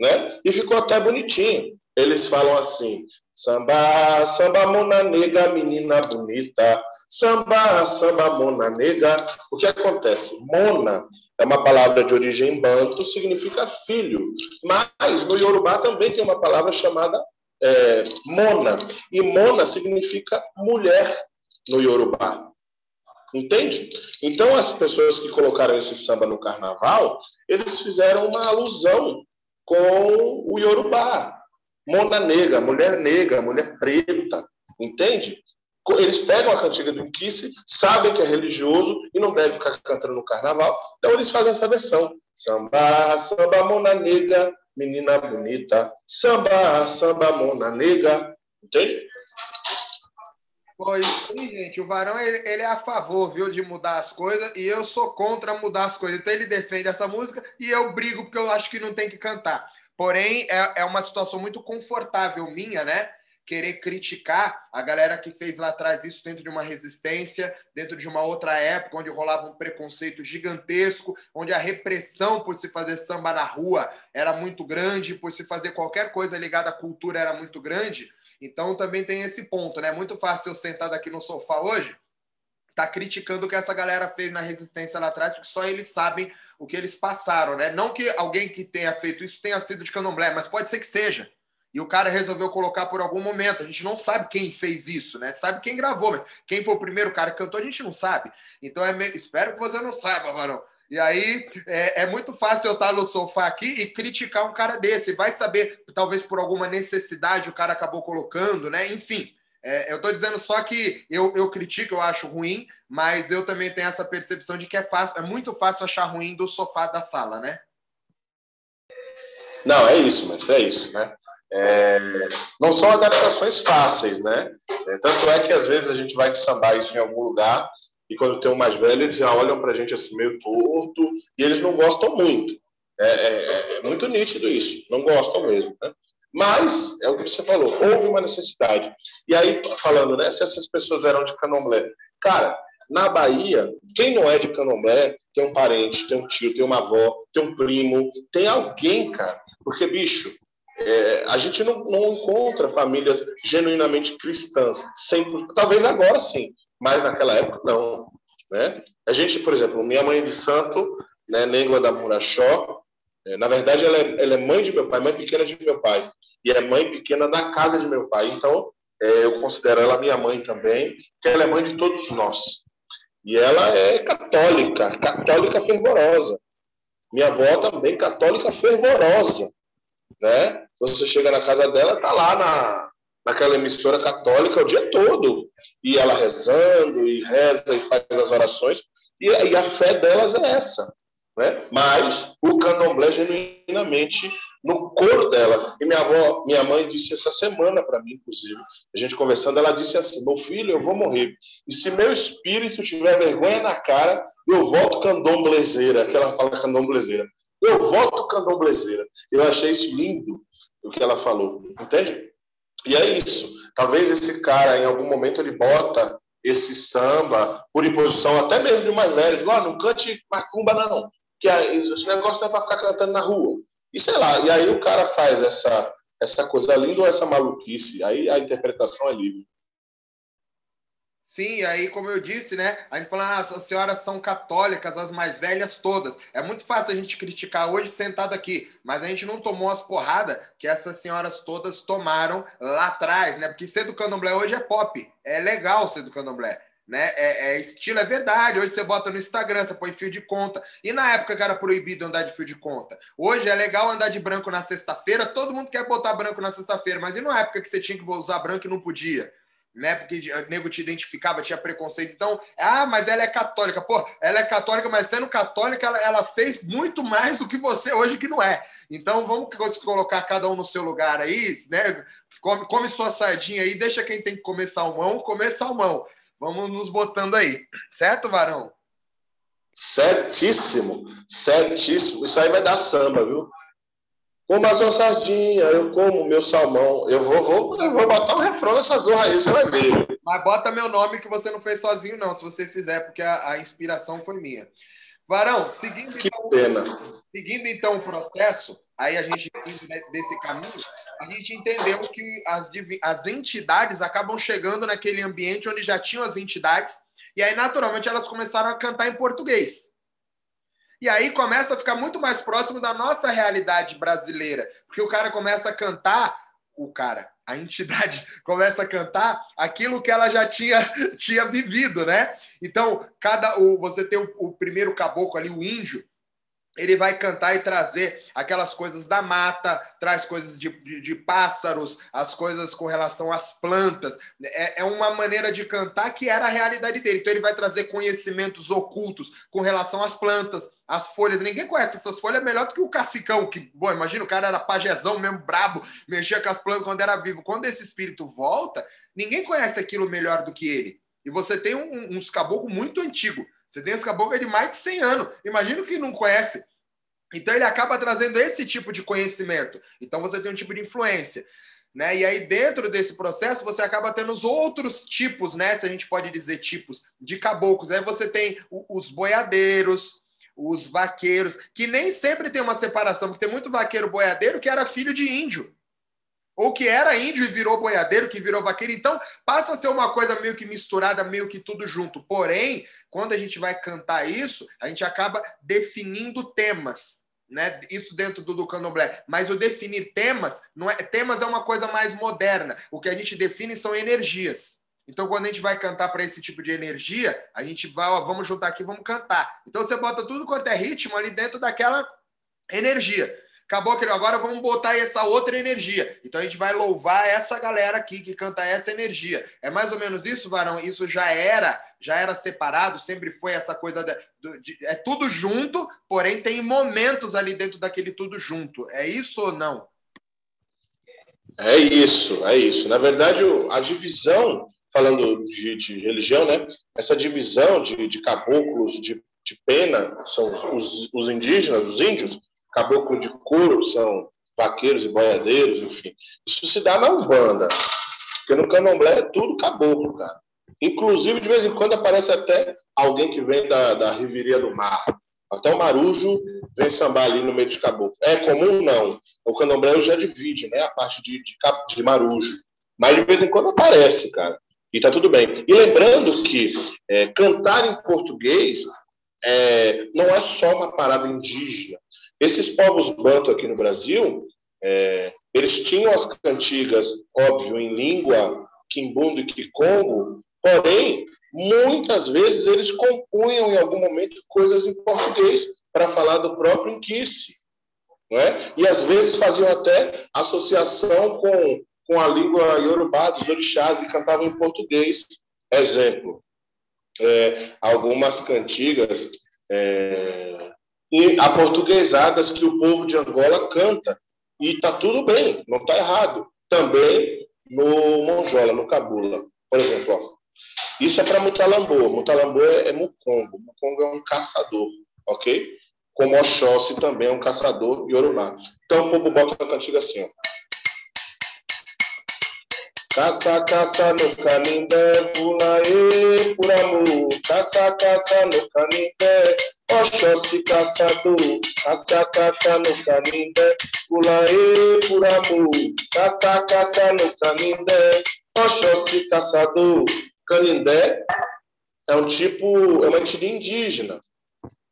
né? E ficou até bonitinho. Eles falam assim: samba, samba mona nega, menina bonita. Samba, samba mona nega. O que acontece? Mona é uma palavra de origem banto, significa filho. Mas no Yorubá também tem uma palavra chamada é, mona. E mona significa mulher no Yorubá. Entende? Então, as pessoas que colocaram esse samba no carnaval, eles fizeram uma alusão com o Yorubá. Mona negra, mulher negra, mulher preta. Entende? Eles pegam a cantiga do Kiss, sabem que é religioso e não deve ficar cantando no carnaval, então eles fazem essa versão. Samba, samba, mona negra, menina bonita. Samba, samba, mona negra. Entende? Pô, isso aí, gente. O Varão ele, ele, é a favor, viu, de mudar as coisas e eu sou contra mudar as coisas. Então ele defende essa música e eu brigo porque eu acho que não tem que cantar. Porém, é, é uma situação muito confortável minha, né? Querer criticar a galera que fez lá atrás isso dentro de uma resistência, dentro de uma outra época, onde rolava um preconceito gigantesco, onde a repressão por se fazer samba na rua era muito grande, por se fazer qualquer coisa ligada à cultura era muito grande. Então também tem esse ponto, né? Muito fácil eu sentar aqui no sofá hoje, tá criticando o que essa galera fez na resistência lá atrás, porque só eles sabem o que eles passaram, né? Não que alguém que tenha feito isso tenha sido de candomblé, mas pode ser que seja. e o cara resolveu colocar por algum momento. A gente não sabe quem fez isso, né? Sabe quem gravou, mas quem foi o primeiro cara que cantou, a gente não sabe. Então, é meio... espero que você não saiba, Varão. E aí é, é, muito fácil eu estar no sofá aqui e criticar um cara desse. Vai saber, talvez por alguma necessidade o cara acabou colocando, né? Enfim, é, eu estou dizendo só que eu, eu critico, eu acho ruim, mas eu também tenho essa percepção de que é fácil, é muito fácil achar ruim do sofá da sala, né? Não, é isso, mas é isso, né? É, não são adaptações fáceis, né? É, tanto é que às vezes a gente vai sambar isso em algum lugar e quando tem um mais velho, eles já olham para a gente assim meio torto e eles não gostam muito. É, é, é, muito nítido isso, não gostam mesmo. Né? Mas, é o que você falou, houve uma necessidade. E aí, falando, né, se essas pessoas eram de candomblé. Cara, na Bahia, quem não é de candomblé tem um parente, tem um tio, tem uma avó, tem um primo, tem alguém, cara. Porque, bicho, é, a gente não, não, encontra famílias genuinamente cristãs. Sempre, talvez agora sim, mas naquela época não. Né? A gente, por exemplo, minha mãe de santo, né, Négua da Murachó, é, na verdade ela é, ela é, mãe de meu pai, mãe pequena de meu pai, e é mãe pequena da casa de meu pai. Então, é, eu considero ela minha mãe também, porque ela é mãe de todos nós. E ela é católica, católica fervorosa. Minha avó também católica fervorosa, né? Você chega na casa dela, tá lá na, naquela emissora católica o dia todo. E ela rezando, e reza, e faz as orações. E, e a fé delas é essa. Né? Mas o candomblé genuinamente no coro dela. E minha avó, minha mãe disse essa semana para mim, inclusive, a gente conversando, ela disse assim: "Meu filho, eu vou morrer. E se meu espírito tiver vergonha na cara, eu volto candomblezeira", que ela fala candomblezeira. Eu volto candomblezeira. Eu achei isso lindo o que ela falou, entende? E é isso. Talvez esse cara, em algum momento, ele bota esse samba por imposição, até mesmo de mais velho, digo, ah, não cante macumba não, que esse negócio não é para ficar cantando na rua. E sei lá, e aí o cara faz essa, essa coisa linda ou essa maluquice, aí a interpretação é livre. Sim, aí, como eu disse, né? A gente fala, ah, as senhoras são católicas, as mais velhas todas. É muito fácil a gente criticar hoje sentado aqui, mas a gente não tomou as porradas que essas senhoras todas tomaram lá atrás, né? Porque ser do candomblé hoje é pop. É legal ser do candomblé. Né? É, é, estilo, é verdade. Hoje você bota no Instagram, você põe fio de conta. E na época que era proibido andar de fio de conta? Hoje é legal andar de branco na sexta-feira, todo mundo quer botar branco na sexta-feira, mas e na época que você tinha que usar branco e não podia? Né? Porque o nego te identificava, tinha preconceito. Então, ah, mas ela é católica. Pô, ela é católica, mas sendo católica, ela, ela fez muito mais do que você hoje que não é. Então, vamos colocar cada um no seu lugar aí, né? Come, come sua sardinha aí, deixa quem tem que comer salmão, comer salmão. Vamos nos botando aí. Certo, Varão? Certíssimo, certíssimo. Isso aí vai dar samba, viu? Como a sua sardinha, eu como meu salmão. Eu vou, vou, eu vou botar um refrão nessa zorra aí, você vai ver. Mas bota meu nome que você não fez sozinho, não, se você fizer, porque a, a inspiração foi minha. Varão, seguindo que então, pena. seguindo então o processo, aí a gente desse caminho, a gente entendeu que as, as entidades acabam chegando naquele ambiente onde já tinham as entidades, e aí naturalmente elas começaram a cantar em português. E aí começa a ficar muito mais próximo da nossa realidade brasileira, porque o cara começa a cantar, o cara, a entidade [laughs] começa a cantar aquilo que ela já tinha, [laughs] tinha vivido, né? Então, cada o, você tem o, o primeiro caboclo ali, o índio, ele vai cantar e trazer aquelas coisas da mata, traz coisas de, de, de pássaros, as coisas com relação às plantas. É, é, uma maneira de cantar que era a realidade dele. Então, ele vai trazer conhecimentos ocultos com relação às plantas, às folhas. Ninguém conhece essas folhas melhor do que o cacicão, que, bom, imagina, o cara era pajezão mesmo, brabo, mexia com as plantas quando era vivo. Quando esse espírito volta, ninguém conhece aquilo melhor do que ele. E você tem um, uns caboclos muito antigos você tem os caboclos de mais de 100 anos. Imagina que não conhece. Então ele acaba trazendo esse tipo de conhecimento. Então você tem um tipo de influência. Né? E aí, dentro desse processo, você acaba tendo os outros tipos, né? Se a gente pode dizer tipos de caboclos. Aí você tem os boiadeiros, os vaqueiros, que nem sempre tem uma separação, porque tem muito vaqueiro boiadeiro que era filho de índio ou que era índio e virou boiadeiro, que virou vaqueiro. Então, passa a ser uma coisa meio que misturada, meio que tudo junto. Porém, quando a gente vai cantar isso, a gente acaba definindo temas. né? Isso dentro do, do candomblé. Mas o definir temas, não é, temas é uma coisa mais moderna. O que a gente define são energias. Então, quando a gente vai cantar para esse tipo de energia, a gente vai, ó, vamos juntar aqui, vamos cantar. Então, você bota tudo quanto é ritmo ali dentro daquela energia. Acabou aquele, agora vamos botar essa outra energia. Então a gente vai louvar essa galera aqui que canta essa energia. É mais ou menos isso, Varão? Isso já era, já era separado, sempre foi essa coisa de, de, é tudo junto, porém tem momentos ali dentro daquele tudo junto. É isso ou não? É isso, é isso. Na verdade, a divisão, falando de, de religião, né? Essa divisão de, de caboclos, de, de pena, são os, os indígenas, os índios, caboclo de couro, são vaqueiros e boiadeiros, enfim. Isso se dá na Umbanda. Porque no candomblé é tudo caboclo, cara. Inclusive, de vez em quando aparece até alguém que vem da, da do Mar. Até o Marujo vem sambar ali no meio de caboclo. É comum? Não. O candomblé já divide, né? A parte de, de, de Marujo. Mas de vez em quando aparece, cara. E tá tudo bem. E lembrando que é, cantar em português é, não é só uma parada indígena. Esses povos banto aqui no Brasil, é, eles tinham as cantigas, óbvio, em língua quimbundo e kikongo, porém, muitas vezes eles compunham em algum momento coisas em português para falar do próprio inquice. Né? E às vezes faziam até associação com, com a língua iorubá dos orixás e cantavam em português. Exemplo, é, algumas cantigas é, e aportuguesadas que o povo de Angola canta. E está tudo bem, não está errado. Também no Monjola, no Cabula. Por exemplo, ó, isso é para Mutalambô. Mutalambô é, é Mucongo. Mucongo é um caçador, ok? Como Oxóssi também é um caçador e Orulá. Então o povo bota a cantiga assim, ó. Caça, caça no canindé, pula e por amor. Caça, caça no canindé, Oxóssi caçador. Caça, caça no canindé, pula e por amor. Caça, caça no canindé, Oxóssi caçador. Canindé é um tipo, é uma etnia indígena,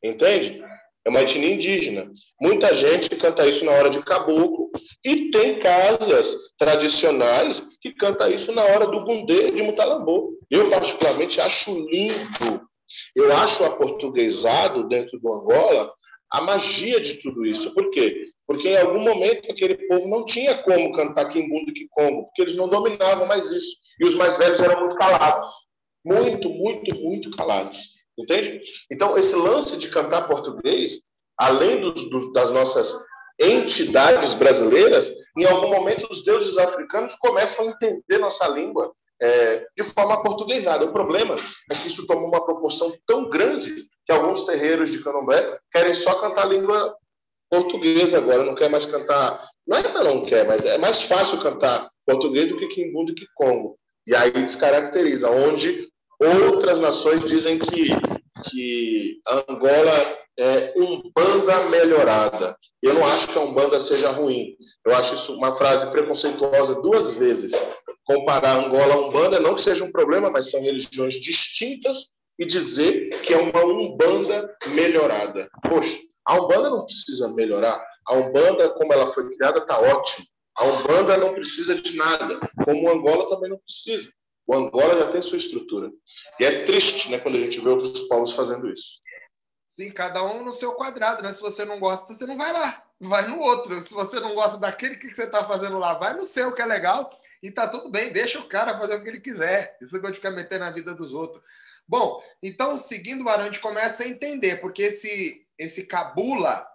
entende? É uma etnia indígena. Muita gente canta isso na hora de caboclo e tem casas tradicionais que canta isso na hora do gundê de Mutalambô. Eu, particularmente, acho lindo. Eu acho aportuguesado dentro do Angola a magia de tudo isso. Por quê? Porque em algum momento aquele povo não tinha como cantar Kimbundo e Kikongo, porque eles não dominavam mais isso. E os mais velhos eram muito calados. Muito, muito, muito calados. Entende? Então, esse lance de cantar português, além das nossas entidades brasileiras, em algum momento os deuses africanos começam a entender nossa língua é, de forma portuguesada. O problema é que isso tomou uma proporção tão grande que alguns terreiros de candomblé querem só cantar língua portuguesa agora, não quer mais cantar. Não é que não quer, mas é mais fácil cantar português do que quimbundo e Congo. E aí descaracteriza, onde Outras nações dizem que, que Angola é Umbanda melhorada. Eu não acho que a Umbanda seja ruim. Eu acho isso uma frase preconceituosa duas vezes. Comparar Angola a Umbanda, não que seja um problema, mas são religiões distintas, e dizer que é uma Umbanda melhorada. Poxa, a Umbanda não precisa melhorar. A Umbanda, como ela foi criada, está ótima. A Umbanda não precisa de nada, como Angola também não precisa. O Angola já tem sua estrutura. E é triste né, quando a gente vê outros povos fazendo isso. Sim, cada um no seu quadrado, né? Se você não gosta, você não vai lá, vai no outro. Se você não gosta daquele que você está fazendo lá, vai no seu, que é legal, e tá tudo bem, deixa o cara fazer o que ele quiser. Isso que eu ficar metendo na vida dos outros. Bom, então, seguindo o Barão, a gente começa a entender, porque esse, esse cabula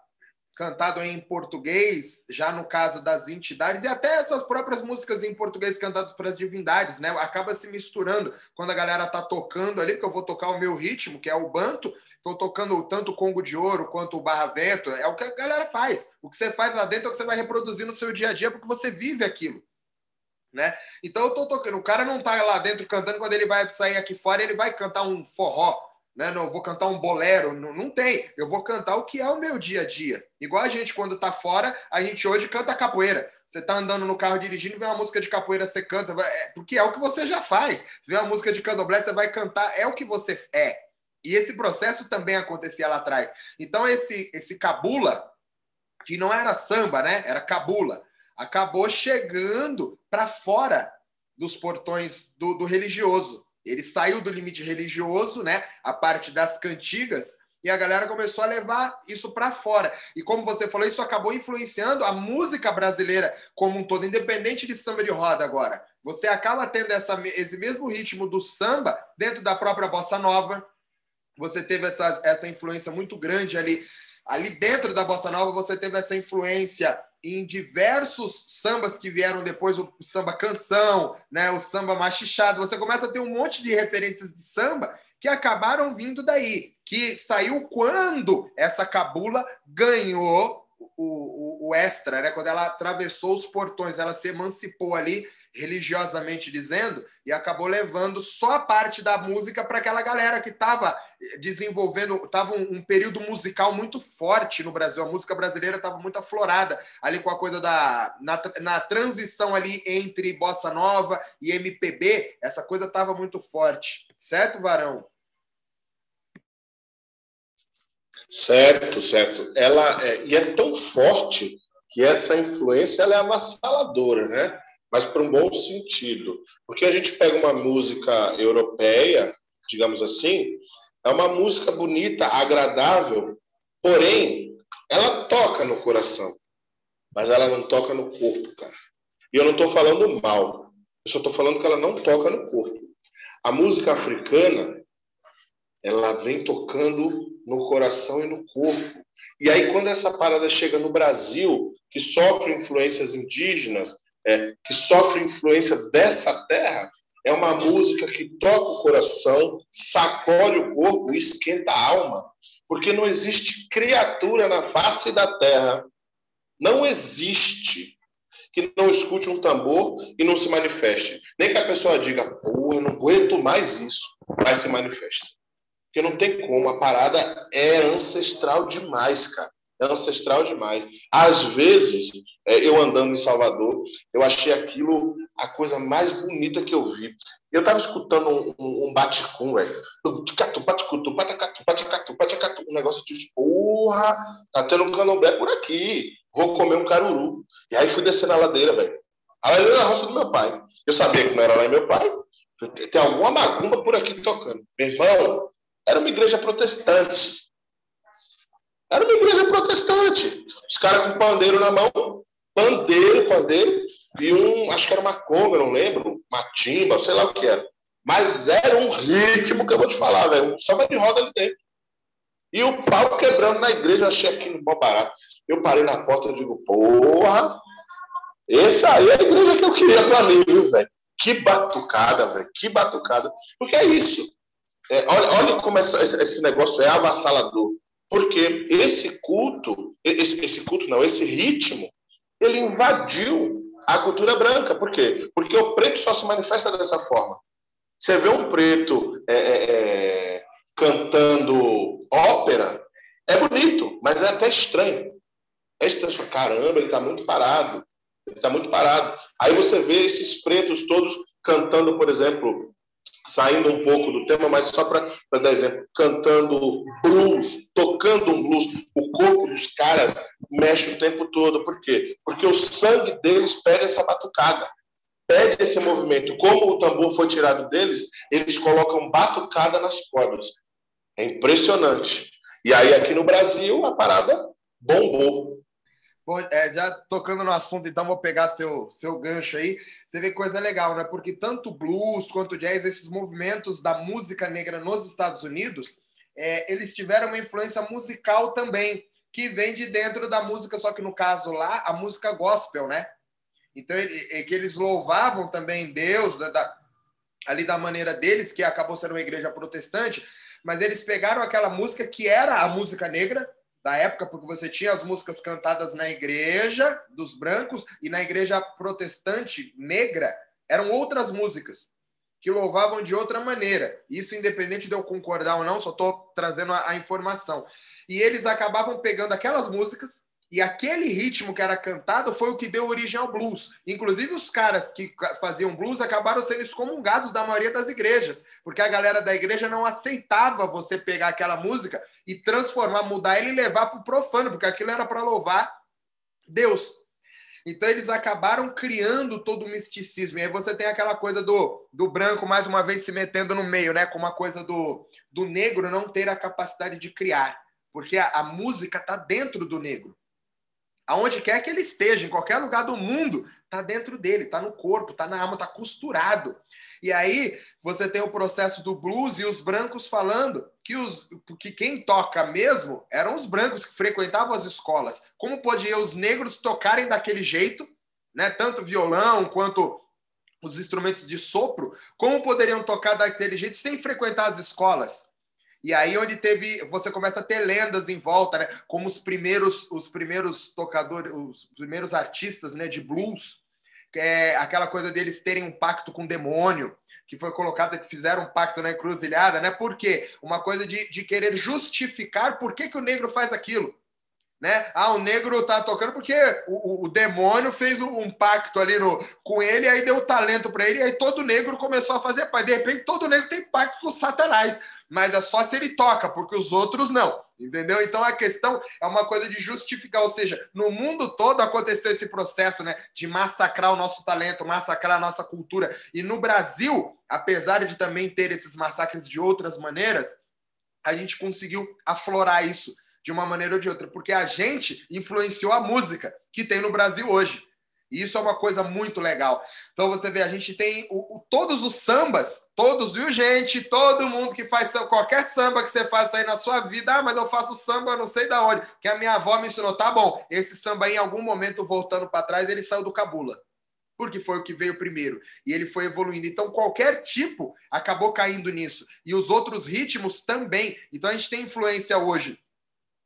cantado em português, já no caso das entidades, e até essas próprias músicas em português cantadas para as divindades, né? Acaba se misturando quando a galera tá tocando ali, porque eu vou tocar o meu ritmo, que é o banto, estou tocando tanto o Congo de Ouro quanto o Barra Vento, é o que a galera faz. O que você faz lá dentro é o que você vai reproduzir no seu dia a dia, porque você vive aquilo. Né? Então eu tô tocando, o cara não tá lá dentro cantando, quando ele vai sair aqui fora, ele vai cantar um forró, né? Não vou cantar um bolero, não, não tem. Eu vou cantar o que é o meu dia a dia. Igual a gente, quando tá fora, a gente hoje canta capoeira. Você tá andando no carro dirigindo, vê uma música de capoeira, você canta, é, porque é o que você já faz. Se vê uma música de candomblé, você vai cantar, é o que você é. E esse processo também acontecia lá atrás. Então, esse, esse cabula, que não era samba, né? Era cabula. Acabou chegando para fora dos portões do, do religioso. Ele saiu do limite religioso, né? A parte das cantigas e a galera começou a levar isso para fora. E como você falou, isso acabou influenciando a música brasileira como um todo, independente de samba de roda agora. Você acaba tendo essa, esse mesmo ritmo do samba dentro da própria bossa nova. Você teve essa, essa influência muito grande ali. Ali dentro da bossa nova, você teve essa influência em diversos sambas que vieram depois, o samba canção, né, o samba machichado. Você começa a ter um monte de referências de samba que acabaram vindo daí, que saiu quando essa cabula ganhou o, o, o extra, né? quando ela atravessou os portões, ela se emancipou ali religiosamente dizendo, e acabou levando só a parte da música para aquela galera que estava desenvolvendo, estava um, um, período musical muito forte no Brasil. A música brasileira estava muito aflorada ali com a coisa da na, na transição ali entre bossa nova e MPB, essa coisa estava muito forte, certo, Varão? Certo, certo. Ela é, e é tão forte que essa influência ela é avassaladora, né? Mas para um bom sentido. Porque a gente pega uma música europeia, digamos assim, é uma música bonita, agradável, porém, ela toca no coração, mas ela não toca no corpo, cara. E eu não estou falando mal, eu só estou falando que ela não toca no corpo. A música africana, ela vem tocando no coração e no corpo. E aí, quando essa parada chega no Brasil, que sofre influências indígenas, é, que sofre influência dessa terra, é uma música que toca o coração, sacode o corpo e esquenta a alma. Porque não existe criatura na face da terra, não existe que não escute um tambor e não se manifeste. Nem que a pessoa diga, eu não aguento mais isso, mas se manifesta. Porque não tem como, a parada é ancestral demais, cara é ancestral demais. Às vezes, é, eu andando em Salvador, eu achei aquilo a coisa mais bonita que eu vi. Eu estava escutando um, um, um baticum, velho. Um negócio de porra, tá tendo um candomblé por aqui. Vou comer um caruru. E aí fui descer na ladeira, velho. A ladeira da roça do meu pai. Eu sabia que não era lá em meu pai. Tem alguma macumba por aqui tocando. Meu irmão, era uma igreja protestante. Era uma igreja protestante. Os caras com pandeiro na mão, pandeiro, pandeiro, e um, acho que era uma conga, não lembro, uma timba, sei lá o que era. Mas era um ritmo que eu vou te falar, velho. Só vai de roda ali dentro. E o pau quebrando na igreja, eu achei aquilo bom barato. Eu parei na porta e digo, porra, esse aí é a igreja que eu queria para mim, viu, velho? Que batucada, velho. Que batucada. Porque é isso. É, olha, olha como essa, esse negócio é avassalador. Porque esse culto, esse, esse culto não, esse ritmo, ele invadiu a cultura branca. Por quê? Porque o preto só se manifesta dessa forma. Você vê um preto é, é, é cantando ópera, é bonito, mas é até estranho. É estranho. Caramba, ele está muito parado. Ele está muito parado. Aí você vê esses pretos todos cantando, por exemplo, saindo um pouco do tema, mas só para dar exemplo, cantando blues, tocando um blues, o corpo dos caras mexe o tempo todo. Por quê? Porque o sangue deles pede essa batucada, pede esse movimento. Como o tambor foi tirado deles, eles colocam batucada nas cordas. É impressionante. E aí, aqui no Brasil, a parada bombou. Bom, é, já tocando no assunto, então vou pegar seu, seu gancho aí. Você vê coisa legal, né? Porque tanto blues quanto jazz, esses movimentos da música negra nos Estados Unidos, é, eles tiveram uma influência musical também, que vem de dentro da música, só que no caso lá, a música gospel, né? Então, é que eles louvavam também Deus, da, da, ali da maneira deles, que acabou sendo uma igreja protestante, mas eles pegaram aquela música que era a música negra, da época, porque você tinha as músicas cantadas na igreja dos brancos e na igreja protestante negra eram outras músicas que louvavam de outra maneira. Isso independente de eu concordar ou não, só estou trazendo a, a informação. E eles acabavam pegando aquelas músicas e aquele ritmo que era cantado foi o que deu origem ao blues. Inclusive, os caras que faziam blues acabaram sendo excomungados da maioria das igrejas, porque a galera da igreja não aceitava você pegar aquela música e transformar, mudar e levar para o profano, porque aquilo era para louvar Deus. Então eles acabaram criando todo o misticismo. E aí você tem aquela coisa do, do branco, mais uma vez, se metendo no meio, né? Com uma coisa do, do negro não ter a capacidade de criar. Porque a, a música está dentro do negro. Aonde quer que ele esteja, em qualquer lugar do mundo, está dentro dele, está no corpo, está na alma, está costurado. E aí você tem o processo do blues e os brancos falando que, os, que quem toca mesmo eram os brancos que frequentavam as escolas. Como podiam os negros tocarem daquele jeito, né? tanto violão quanto os instrumentos de sopro, como poderiam tocar daquele jeito sem frequentar as escolas? E aí onde teve, você começa a ter lendas em volta, né? Como os primeiros, os primeiros tocadores, os primeiros artistas, né, de blues, é, aquela coisa deles terem um pacto com o demônio, que foi colocado, que fizeram um pacto na encruzilhada, né? Por quê? Uma coisa de, de querer justificar por que, que o negro faz aquilo né? Ah, o negro tá tocando porque o, o, o demônio fez um, pacto ali no, com ele, aí deu talento para ele, aí todo negro começou a fazer paz. De repente, todo negro tem pacto com Satanás, mas é só se ele toca, porque os outros não, entendeu? Então a questão é uma coisa de justificar, ou seja, no mundo todo aconteceu esse processo, né, de massacrar o nosso talento, massacrar a nossa cultura, e no Brasil, apesar de também ter esses massacres de outras maneiras, a gente conseguiu aflorar isso de uma maneira ou de outra, porque a gente influenciou a música que tem no Brasil hoje. E isso é uma coisa muito legal. Então você vê, a gente tem o, o, todos os sambas, todos, viu, gente? Todo mundo que faz qualquer samba que você faça aí na sua vida, ah, mas eu faço samba, não sei da onde, que a minha avó me ensinou. Tá bom, esse samba aí, em algum momento, voltando para trás, ele saiu do cabula. Porque foi o que veio primeiro. E ele foi evoluindo. Então, qualquer tipo acabou caindo nisso. E os outros ritmos também. Então, a gente tem influência hoje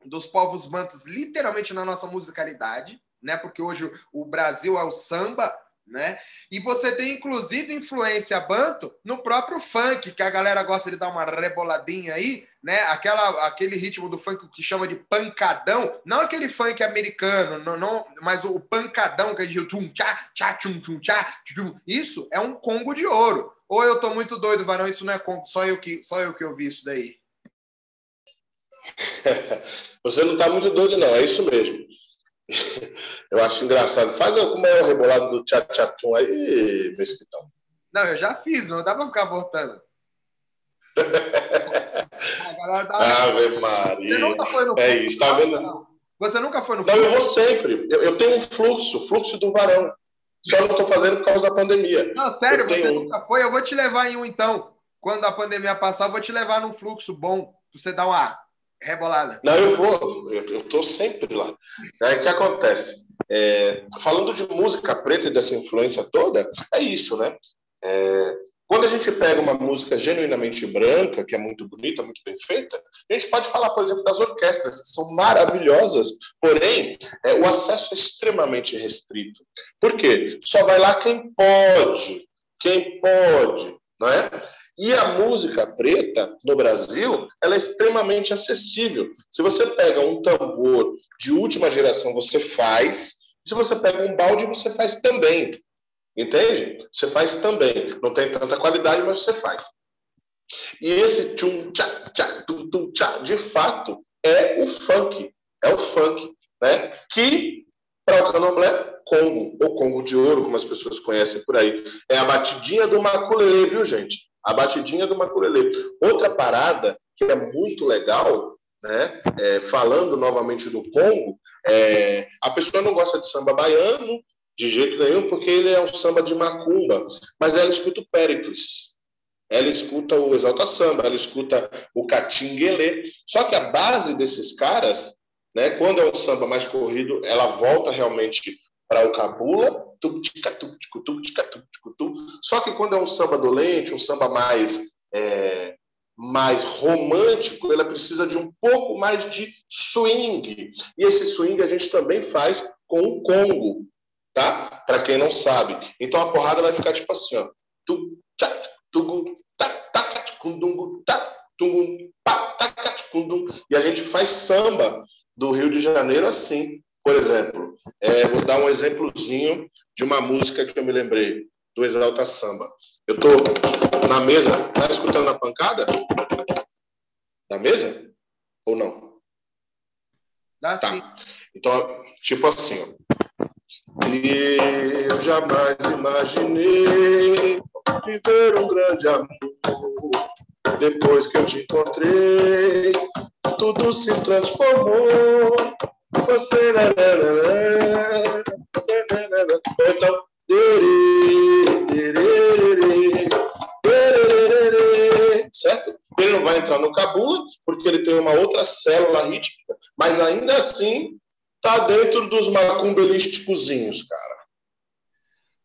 dos povos mantos literalmente na nossa musicalidade, né? Porque hoje o Brasil é o samba, né? E você tem inclusive influência banto no próprio funk, que a galera gosta de dar uma reboladinha aí, né? Aquela aquele ritmo do funk que chama de pancadão, não aquele funk americano, não, não mas o pancadão que é de tum tchá, tchá tchum tchum tchá, tchum. Isso é um congo de ouro. Ou eu tô muito doido, Varão, isso não é congo, só eu que só eu que ouvi isso daí. [laughs] Você não está muito doido, não, é isso mesmo. Eu acho engraçado. Faz como é o rebolado do tchá-tchá-tum aí, Mesquitão. Não, eu já fiz, não dá para ficar voltando. [laughs] tá... Ave Maria. Você nunca foi no É isso, tá vendo? Não. Você nunca foi no Não, eu vou sempre. Eu, eu, tenho um fluxo, fluxo do varão. Só não estou fazendo por causa da pandemia. Não, sério, você nunca foi? Eu vou te levar em um então. Quando a pandemia passar, eu vou te levar num fluxo bom. Pra você dar uma rebolada. Não, eu vou, eu estou sempre lá. Aí o que acontece? É, falando de música preta e dessa influência toda, é isso, né? É, quando a gente pega uma música genuinamente branca, que é muito bonita, muito bem feita, a gente pode falar, por exemplo, das orquestras, que são maravilhosas, porém, é, o acesso é extremamente restrito. Por quê? Só vai lá quem pode, quem pode, não é? E a música preta no Brasil, ela é extremamente acessível. Se você pega um tambor de última geração, você faz. Se você pega um balde, você faz também. Entende? Você faz também. Não tem tanta qualidade, mas você faz. E esse tchum tchá tchá tum tum tchá, de fato, é o funk. É o funk, né? Que para o candomblé Congo, ou Congo de Ouro, como as pessoas conhecem por aí. É a batidinha do maculelê, viu, gente? A batidinha do maculelê. Outra parada que é muito legal, né? É, falando novamente do Congo, é, a pessoa não gosta de samba baiano de jeito nenhum, porque ele é um samba de macumba, mas ela escuta o Péricles. Ela escuta o Exalta Samba, ela escuta o Catinguelê. Só que a base desses caras, né, quando é um samba mais corrido, ela volta realmente para o cabula, só que quando é um samba dolente, um samba mais é, mais romântico, ela precisa de um pouco mais de swing. E esse swing a gente também faz com o Congo, tá? Para quem não sabe. Então a porrada vai ficar tipo assim, ó. E a gente faz samba do Rio de Janeiro assim. Por exemplo, é, vou dar um exemplozinho de uma música que eu me lembrei, do Exalta Samba. Eu tô na mesa, tá escutando a pancada? Da mesa? Ou não? Dá tá. sim. Então, tipo assim, eu jamais imaginei viver um grande amor. Depois que eu te encontrei, tudo se transformou. Você. Então, certo? Ele não vai entrar no cabula, porque ele tem uma outra célula rítmica, mas ainda assim tá dentro dos macumbelísticozinhos, cara.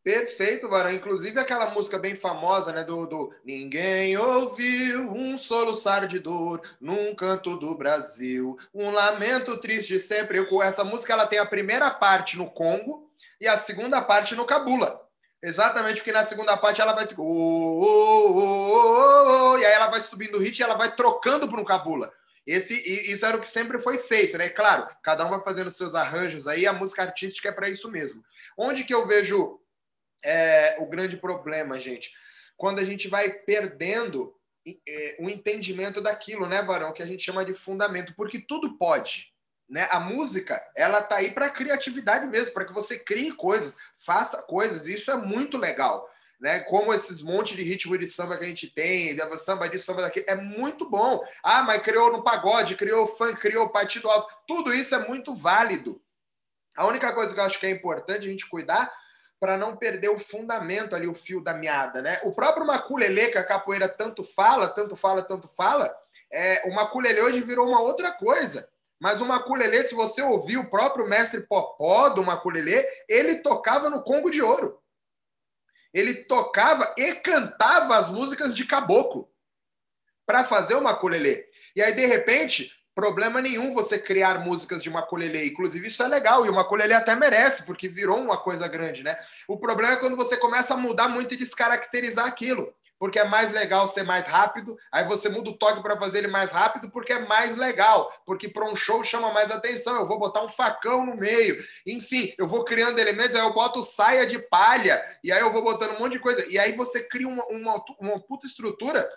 Perfeito, Barão. Inclusive aquela música bem famosa, né? Do, do Ninguém ouviu um soluçar de dor num canto do Brasil. Um lamento triste sempre. Essa música ela tem a primeira parte no Congo e a segunda parte no Cabula. Exatamente porque na segunda parte ela vai ficar. Oh, oh, oh, e aí ela vai subindo o hit e ela vai trocando para um Cabula. Esse, isso era o que sempre foi feito, né? Claro, cada um vai fazendo seus arranjos aí, a música artística é para isso mesmo. Onde que eu vejo é, o grande problema, gente? Quando a gente vai perdendo é, o entendimento daquilo, né, Varão? Que a gente chama de fundamento, porque tudo pode. Né? A música, ela tá aí para criatividade mesmo, para que você crie coisas, faça coisas, e isso é muito legal né? Como esses monte de ritmo de samba que a gente tem, samba de samba daqui, é muito bom. Ah, mas criou no pagode, criou funk, criou partido alto, tudo isso é muito válido. A única coisa que eu acho que é importante a gente cuidar para não perder o fundamento ali, o fio da meada, né? O próprio maculelê, que a capoeira tanto fala, tanto fala, tanto fala, é, o maculelê hoje virou uma outra coisa. Mas o maculelê, se você ouvir o próprio mestre Popó do maculelê, ele tocava no Congo de Ouro ele tocava e cantava as músicas de caboclo para fazer o maculelê. E aí, de repente, problema nenhum você criar músicas de maculelê. Inclusive, isso é legal, e o maculelê até merece, porque virou uma coisa grande, né? O problema é quando você começa a mudar muito e descaracterizar aquilo porque é mais legal ser mais rápido. Aí você muda o toque para fazer ele mais rápido, porque é mais legal. Porque para um show chama mais atenção. Eu vou botar um facão no meio. Enfim, eu vou criando elementos, aí eu boto saia de palha, e aí eu vou botando um monte de coisa. E aí você cria uma, uma, uma puta estrutura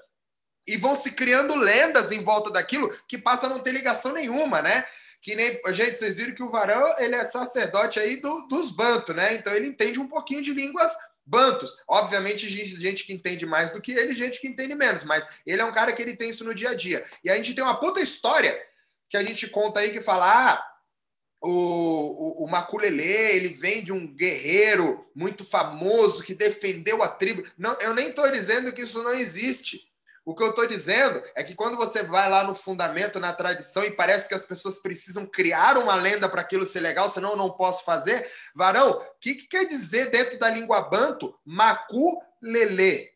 e vão se criando lendas em volta daquilo que passa a não ter ligação nenhuma, né? que nem. Gente, vocês viram que o Varão ele é sacerdote aí do, dos bantos, né? Então ele entende um pouquinho de línguas Bantos, obviamente, gente que entende mais do que ele, gente que entende menos, mas ele é um cara que ele tem isso no dia a dia. E a gente tem uma puta história que a gente conta aí que fala: ah, o, o, o Maculelê, ele vem de um guerreiro muito famoso que defendeu a tribo. Não, eu nem estou dizendo que isso não existe. O que eu estou dizendo é que quando você vai lá no fundamento, na tradição, e parece que as pessoas precisam criar uma lenda para aquilo ser legal, senão eu não posso fazer. Varão, o que, que quer dizer dentro da língua banto macu lelê?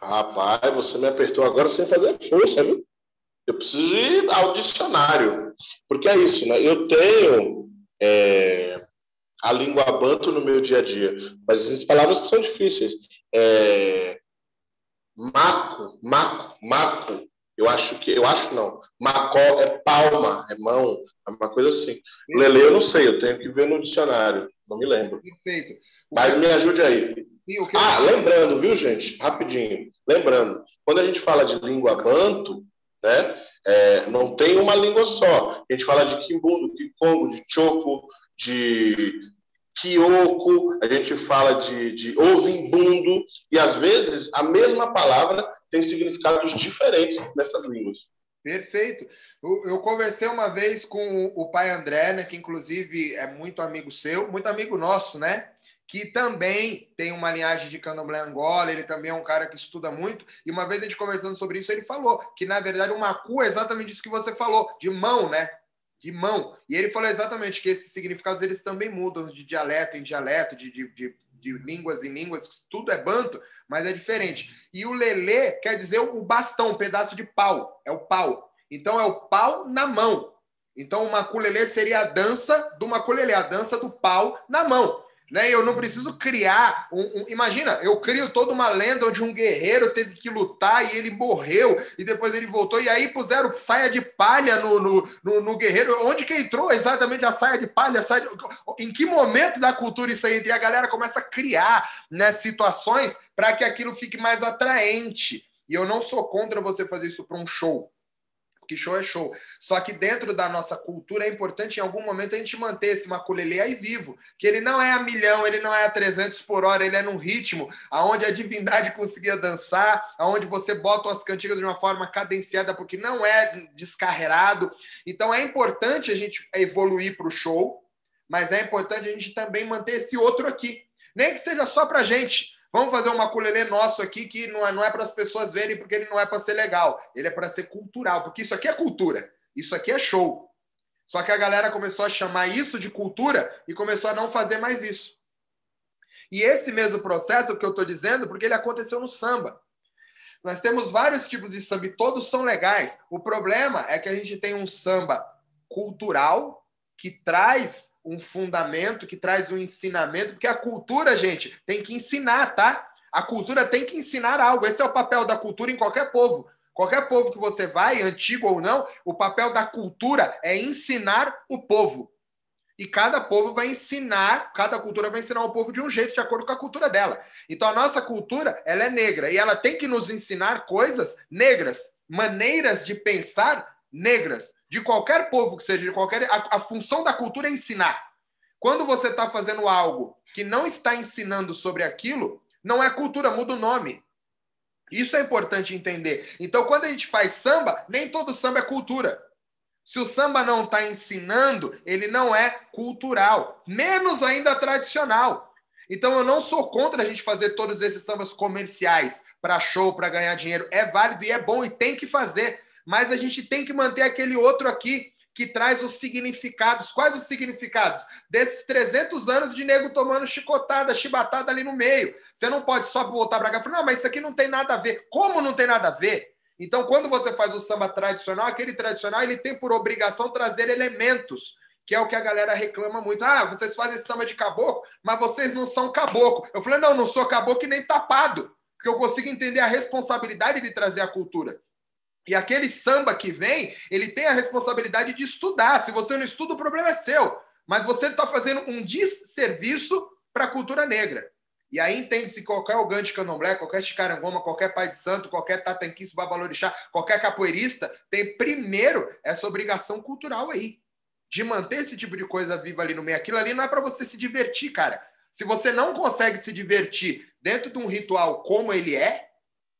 Rapaz, você me apertou agora sem fazer força, viu? Eu preciso ir ao dicionário. Porque é isso, né? Eu tenho. É a língua banto no meu dia a dia. Mas existem palavras que são difíceis. É... Maco, maco, maco. Eu acho que, eu acho não. Macó é palma, é mão, é uma coisa assim. Lele, eu não sei, eu tenho que ver no dicionário, não me lembro. Perfeito. Mas me ajude aí. Ah, lembrando, viu, gente? Rapidinho. Lembrando, quando a gente fala de língua banto, né? É, não tem uma língua só. A gente fala de quimbundo, de congo, de choco, de Kyoko, a gente fala de, de ovimbundo, e às vezes a mesma palavra tem significados diferentes nessas línguas. Perfeito. Eu, eu, conversei uma vez com o pai André, né, que inclusive é muito amigo seu, muito amigo nosso, né? Que também tem uma linhagem de candomblé Angola, ele também é um cara que estuda muito. E uma vez a gente conversando sobre isso, ele falou que, na verdade, o macu é exatamente isso que você falou, de mão, né? De mão. E ele falou exatamente que esses significados eles também mudam de dialeto em dialeto, de, de, de, de línguas em línguas, tudo é banto, mas é diferente. E o lelê quer dizer o bastão, um pedaço de pau, é o pau. Então é o pau na mão. Então o maculelê seria a dança do maculelê, a dança do pau na mão. Né? Eu não preciso criar. Um, um, imagina, eu crio toda uma lenda onde um guerreiro teve que lutar e ele morreu, e depois ele voltou, e aí puseram saia de palha no, no, no, no guerreiro. Onde que entrou exatamente a saia de palha? Saia de... Em que momento da cultura isso aí? E a galera começa a criar né, situações para que aquilo fique mais atraente. E eu não sou contra você fazer isso para um show. Que show é show. Só que dentro da nossa cultura é importante em algum momento a gente manter esse maculelê aí vivo, que ele não é a milhão, ele não é a 300 por hora, ele é num ritmo aonde a divindade conseguia dançar, aonde você bota as cantigas de uma forma cadenciada, porque não é descarreado. Então é importante a gente evoluir para o show, mas é importante a gente também manter esse outro aqui. Nem que seja só para gente. Vamos fazer um maculelê nosso aqui que não é, não é para as pessoas verem porque ele não é para ser legal. Ele é para ser cultural, porque isso aqui é cultura. Isso aqui é show. Só que a galera começou a chamar isso de cultura e começou a não fazer mais isso. E esse mesmo processo que eu estou dizendo, porque ele aconteceu no samba. Nós temos vários tipos de samba e todos são legais. O problema é que a gente tem um samba cultural que traz um fundamento, que traz um ensinamento, porque a cultura, gente, tem que ensinar, tá? A cultura tem que ensinar algo. Esse é o papel da cultura em qualquer povo. Qualquer povo que você vai, antigo ou não, o papel da cultura é ensinar o povo. E cada povo vai ensinar, cada cultura vai ensinar o povo de um jeito, de acordo com a cultura dela. Então a nossa cultura, ela é negra e ela tem que nos ensinar coisas negras, maneiras de pensar negras de qualquer povo que seja, de qualquer. A, a função da cultura é ensinar. Quando você está fazendo algo que não está ensinando sobre aquilo, não é cultura, muda o nome. Isso é importante entender. Então, quando a gente faz samba, nem todo samba é cultura. Se o samba não está ensinando, ele não é cultural, menos ainda tradicional. Então, eu não sou contra a gente fazer todos esses sambas comerciais para show, para ganhar dinheiro. É válido e é bom e tem que fazer mas a gente tem que manter aquele outro aqui que traz os significados. Quais os significados? Desses 300 anos de nego tomando chicotada, chibatada ali no meio. Você não pode só voltar para cá e falar, não, mas isso aqui não tem nada a ver. Como não tem nada a ver? Então, quando você faz o samba tradicional, aquele tradicional ele tem por obrigação trazer elementos, que é o que a galera reclama muito. Ah, vocês fazem samba de caboclo, mas vocês não são caboclo. Eu falei, não, não sou caboclo e nem tapado, porque eu consigo entender a responsabilidade de trazer a cultura. E aquele samba que vem, ele tem a responsabilidade de estudar. Se você não estuda, o problema é seu. Mas você está fazendo um desserviço para a cultura negra. E aí entende-se qualquer ogante candomblé, qualquer chicarangoma, qualquer pai de santo, qualquer tatanquice, babalorixá, qualquer capoeirista, tem primeiro essa obrigação cultural aí. De manter esse tipo de coisa viva ali no meio. Aquilo ali não é para você se divertir, cara. Se você não consegue se divertir dentro de um ritual como ele é,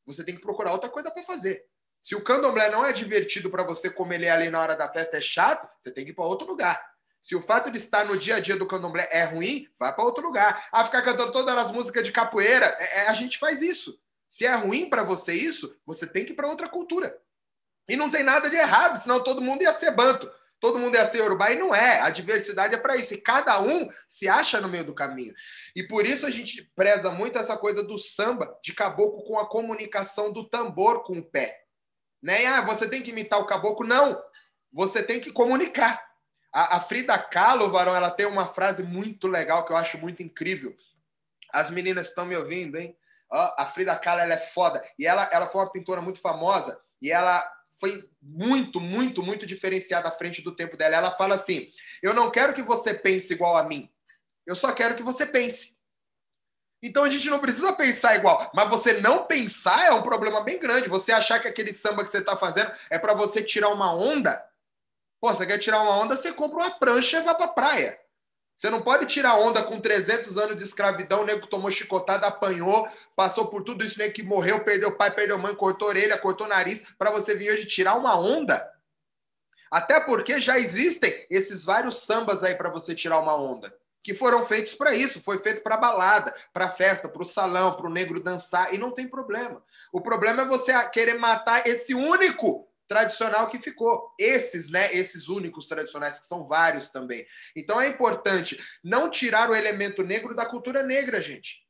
você tem que procurar outra coisa para fazer. Se o candomblé não é divertido para você como ele é ali na hora da festa, é chato, você tem que ir para outro lugar. Se o fato de estar no dia a dia do candomblé é ruim, vai para outro lugar. Ah, ficar cantando todas as músicas de capoeira, é, é, a gente faz isso. Se é ruim para você isso, você tem que ir para outra cultura. E não tem nada de errado, senão todo mundo ia ser banto, todo mundo ia ser urubá, e não é. A diversidade é para isso. E cada um se acha no meio do caminho. E por isso a gente preza muito essa coisa do samba de caboclo com a comunicação do tambor com o pé. Né? Ah, você tem que imitar o caboclo. Não, você tem que comunicar. A, a Frida Kahlo, varão, ela tem uma frase muito legal que eu acho muito incrível. As meninas estão me ouvindo, hein? a Frida Kahlo ela é foda. E ela, ela foi uma pintora muito famosa e ela foi muito, muito, muito diferenciada à frente do tempo dela. Ela fala assim: Eu não quero que você pense igual a mim. Eu só quero que você pense. Então a gente não precisa pensar igual. Mas você não pensar é um problema bem grande. Você achar que aquele samba que você está fazendo é para você tirar uma onda. Pô, você quer tirar uma onda, você compra uma prancha e vai para praia. Você não pode tirar onda com 300 anos de escravidão, o nego tomou chicotada, apanhou, passou por tudo isso, nego que morreu, perdeu pai, perdeu mãe, cortou orelha, cortou nariz, para você vir hoje tirar uma onda. Até porque já existem esses vários sambas aí para você tirar uma onda que foram feitos para isso, foi feito para balada, para festa, para o salão, para o negro dançar, e não tem problema. O problema é você querer matar esse único tradicional que ficou. Esses, né, esses únicos tradicionais que são vários também. Então é importante não tirar o elemento negro da cultura negra, gente.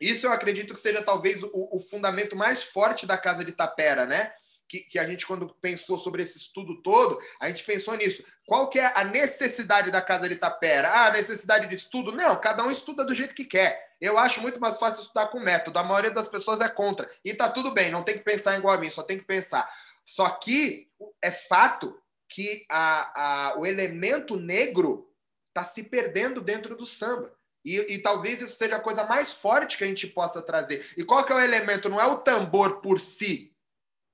Isso eu acredito que seja talvez o, o fundamento mais forte da casa de Tapera, né? Que, que, a gente, quando pensou sobre esse estudo todo, a gente pensou nisso. Qual que é a necessidade da Casa de Itapera? Ah, necessidade de estudo? Não, cada um estuda do jeito que quer. Eu acho muito mais fácil estudar com método. A maioria das pessoas é contra. E tá tudo bem, não tem que pensar igual a mim, só tem que pensar. Só que é fato que a, a, o elemento negro está se perdendo dentro do samba. E, e, talvez isso seja a coisa mais forte que a gente possa trazer. E qual que é o elemento? Não é o tambor por si,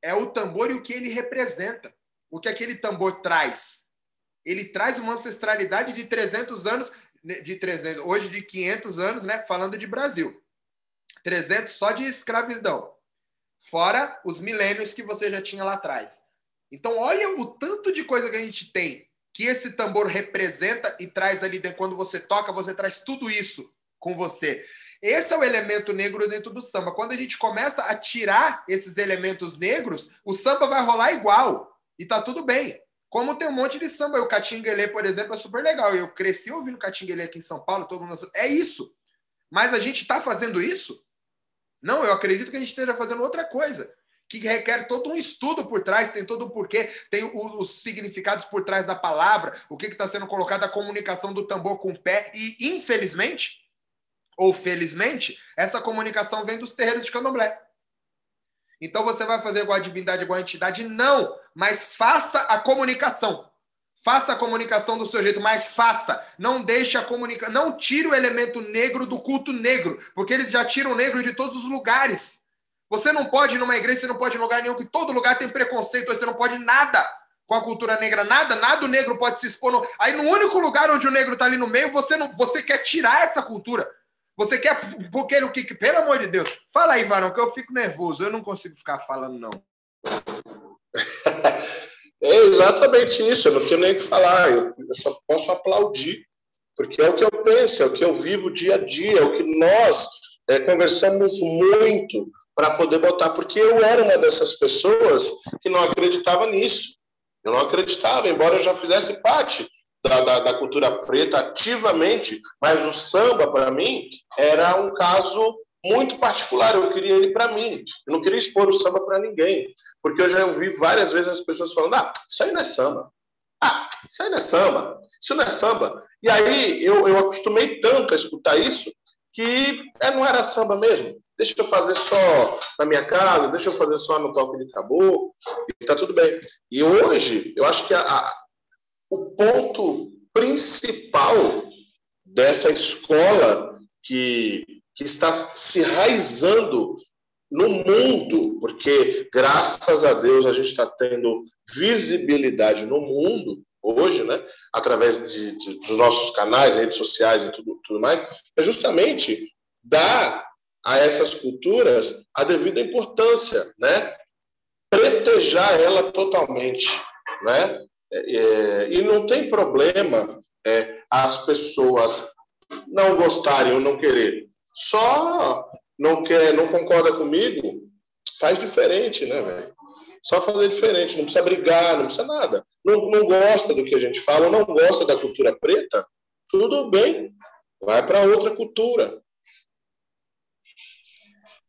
é o tambor e o que ele representa. o que aquele tambor traz? Ele traz uma ancestralidade de 300 anos, né, de 300, hoje de 500 anos, né, falando de Brasil. 300 só de escravidão. Fora os milênios que você já tinha lá atrás. Então, olha o tanto de coisa que a gente tem que esse tambor representa e traz ali. Quando você toca, você traz tudo isso com você. Esse é o elemento negro dentro do samba. Quando a gente começa a tirar esses elementos negros, o samba vai rolar igual. E tá tudo bem. Como tem um monte de samba. O Catinguelê, por exemplo, é super legal. Eu cresci ouvindo Catinguelê aqui em São Paulo, todo mundo. É isso. Mas a gente está fazendo isso? Não, eu acredito que a gente esteja fazendo outra coisa que requer todo um estudo por trás, tem todo o porquê, tem os significados por trás da palavra, o que está sendo colocado, a comunicação do tambor com o pé, e infelizmente, ou felizmente, essa comunicação vem dos terreiros de candomblé. Então você vai fazer igual a divindade, igual a entidade? Não, mas faça a comunicação. Faça a comunicação do seu jeito, mas faça. Não deixe a comunicação. Não tire o elemento negro do culto negro, porque eles já tiram o negro de todos os lugares. Você não pode ir numa igreja, você não pode ir em lugar nenhum, que todo lugar tem preconceito, você não pode nada com a cultura negra, nada, nada o negro pode se expor. No... Aí no único lugar onde o negro está ali no meio, você não, você quer tirar essa cultura. Você quer porque o que, pelo amor de Deus. Fala aí, Varão, que eu fico nervoso, eu não consigo ficar falando não. [laughs] É exatamente isso, eu não tenho nem o que falar, eu, eu só posso aplaudir, porque é o que eu penso, é o que eu vivo dia a dia, é o que nós é, conversamos muito para poder botar, porque eu era uma dessas pessoas que não acreditava nisso. Eu não acreditava, embora eu já fizesse parte da, da, da cultura preta ativamente, mas o samba, para mim, era um caso muito particular. Eu queria ele para mim. Eu não queria expor o samba para ninguém. Porque eu já ouvi várias vezes as pessoas falando: ah, isso aí não é samba. Ah, isso aí não é samba. Isso não é samba. E aí eu, eu acostumei tanto a escutar isso que é, não era samba mesmo. Deixa eu fazer só na minha casa, deixa eu fazer só no toque de caboclo, e tá tudo bem. E hoje, eu acho que a, a, o ponto principal dessa escola que, que está se raizando no mundo, porque graças a Deus a gente está tendo visibilidade no mundo, hoje, né, através de, de, dos nossos canais, redes sociais e tudo, tudo mais, é justamente dar a essas culturas a devida importância, né? Pretejar ela totalmente, né? É, é, e não tem problema é, as pessoas não gostarem ou não querer. Só não quer, não concorda comigo, faz diferente, né, velho? Só fazer diferente, não precisa brigar, não precisa nada. Não, não gosta do que a gente fala, não gosta da cultura preta, tudo bem, vai para outra cultura.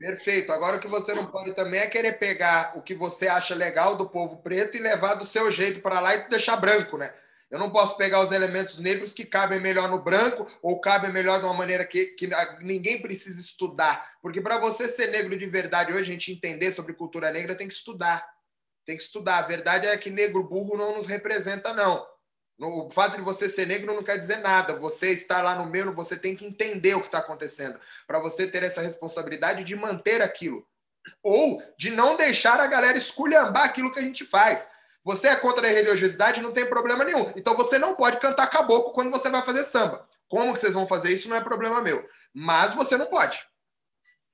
Perfeito. Agora o que você não pode também é querer pegar o que você acha legal do povo preto e levar do seu jeito para lá e deixar branco, né? Eu não posso pegar os elementos negros que cabem melhor no branco ou cabem melhor de uma maneira que, que ninguém precisa estudar. Porque para você ser negro de verdade hoje, a gente entender sobre cultura negra, tem que estudar. Tem que estudar. A verdade é que negro burro não nos representa, não. O fato de você ser negro não quer dizer nada. Você estar lá no meio, você tem que entender o que está acontecendo. Para você ter essa responsabilidade de manter aquilo. Ou de não deixar a galera esculhambar aquilo que a gente faz. Você é contra a religiosidade, não tem problema nenhum. Então você não pode cantar caboclo quando você vai fazer samba. Como que vocês vão fazer isso não é problema meu. Mas você não pode.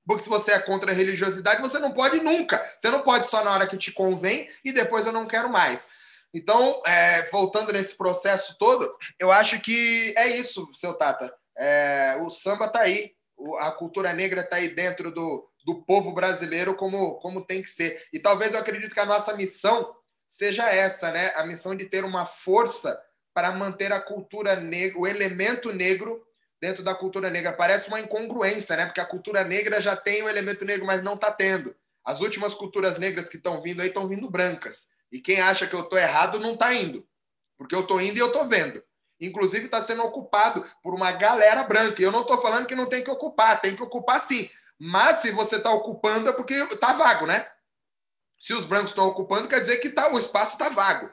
Porque se você é contra a religiosidade, você não pode nunca. Você não pode só na hora que te convém e depois eu não quero mais. Então, é, voltando nesse processo todo, eu acho que é isso, seu Tata. É, o samba está aí, a cultura negra está aí dentro do, do povo brasileiro como, como tem que ser. E talvez eu acredito que a nossa missão seja essa, né? A missão de ter uma força para manter a cultura negra, o elemento negro dentro da cultura negra. Parece uma incongruência, né? Porque a cultura negra já tem o elemento negro, mas não está tendo. As últimas culturas negras que estão vindo aí estão vindo brancas. E quem acha que eu estou errado não está indo. Porque eu estou indo e eu estou vendo. Inclusive está sendo ocupado por uma galera branca. Eu não estou falando que não tem que ocupar, tem que ocupar sim. Mas se você está ocupando é porque está vago, né? Se os brancos estão ocupando, quer dizer que tá, o espaço está vago.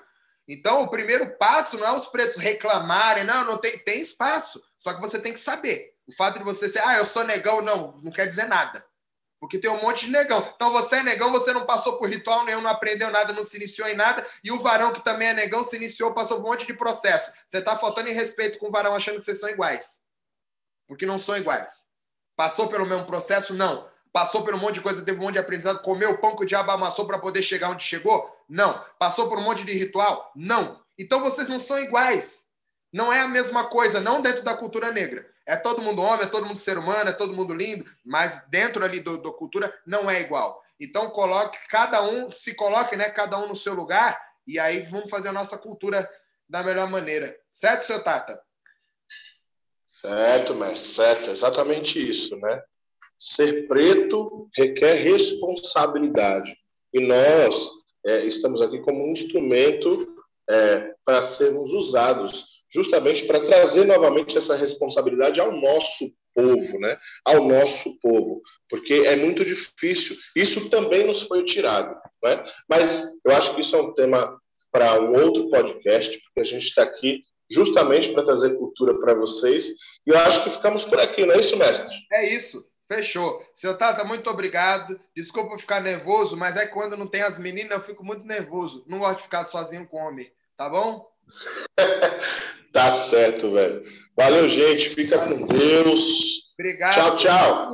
Então, o primeiro passo não é os pretos reclamarem, não, não tem, tem espaço. Só que você tem que saber. O fato de você ser, ah, eu sou negão, não, não quer dizer nada. Porque tem um monte de negão. Então você é negão, você não passou por ritual nenhum, não aprendeu nada, não se iniciou em nada. E o varão, que também é negão, se iniciou, passou por um monte de processo. Você está faltando em respeito com o varão, achando que vocês são iguais. Porque não são iguais. Passou pelo mesmo processo? Não. Passou por um monte de coisa, teve um monte de aprendizado, comeu o pão que o diabo amassou para poder chegar onde chegou? Não. Passou por um monte de ritual? Não. Então vocês não são iguais. Não é a mesma coisa, não dentro da cultura negra. É todo mundo homem, é todo mundo ser humano, é todo mundo lindo, mas dentro ali do cultura não é igual. Então coloque cada um, se coloque, né, cada um no seu lugar e aí vamos fazer a nossa cultura da melhor maneira. Certo, seu Tata? Certo, mestre, certo, exatamente isso, né? Ser preto requer responsabilidade e nós é, estamos aqui como um instrumento é, para sermos usados justamente para trazer novamente essa responsabilidade ao nosso povo, né? Ao nosso povo, porque é muito difícil. Isso também nos foi tirado, né? Mas eu acho que isso é um tema para um outro podcast, porque a gente está aqui justamente para trazer cultura para vocês. E eu acho que ficamos por aqui, não é isso, mestre? É isso. Fechou. Seu Tata, muito obrigado. Desculpa ficar nervoso, mas é que quando não tem as meninas, eu fico muito nervoso. Não gosto de ficar sozinho com homem, tá bom? [laughs] Tá certo, velho. Valeu, gente. Fica com Deus. Obrigado. Tchau, tchau.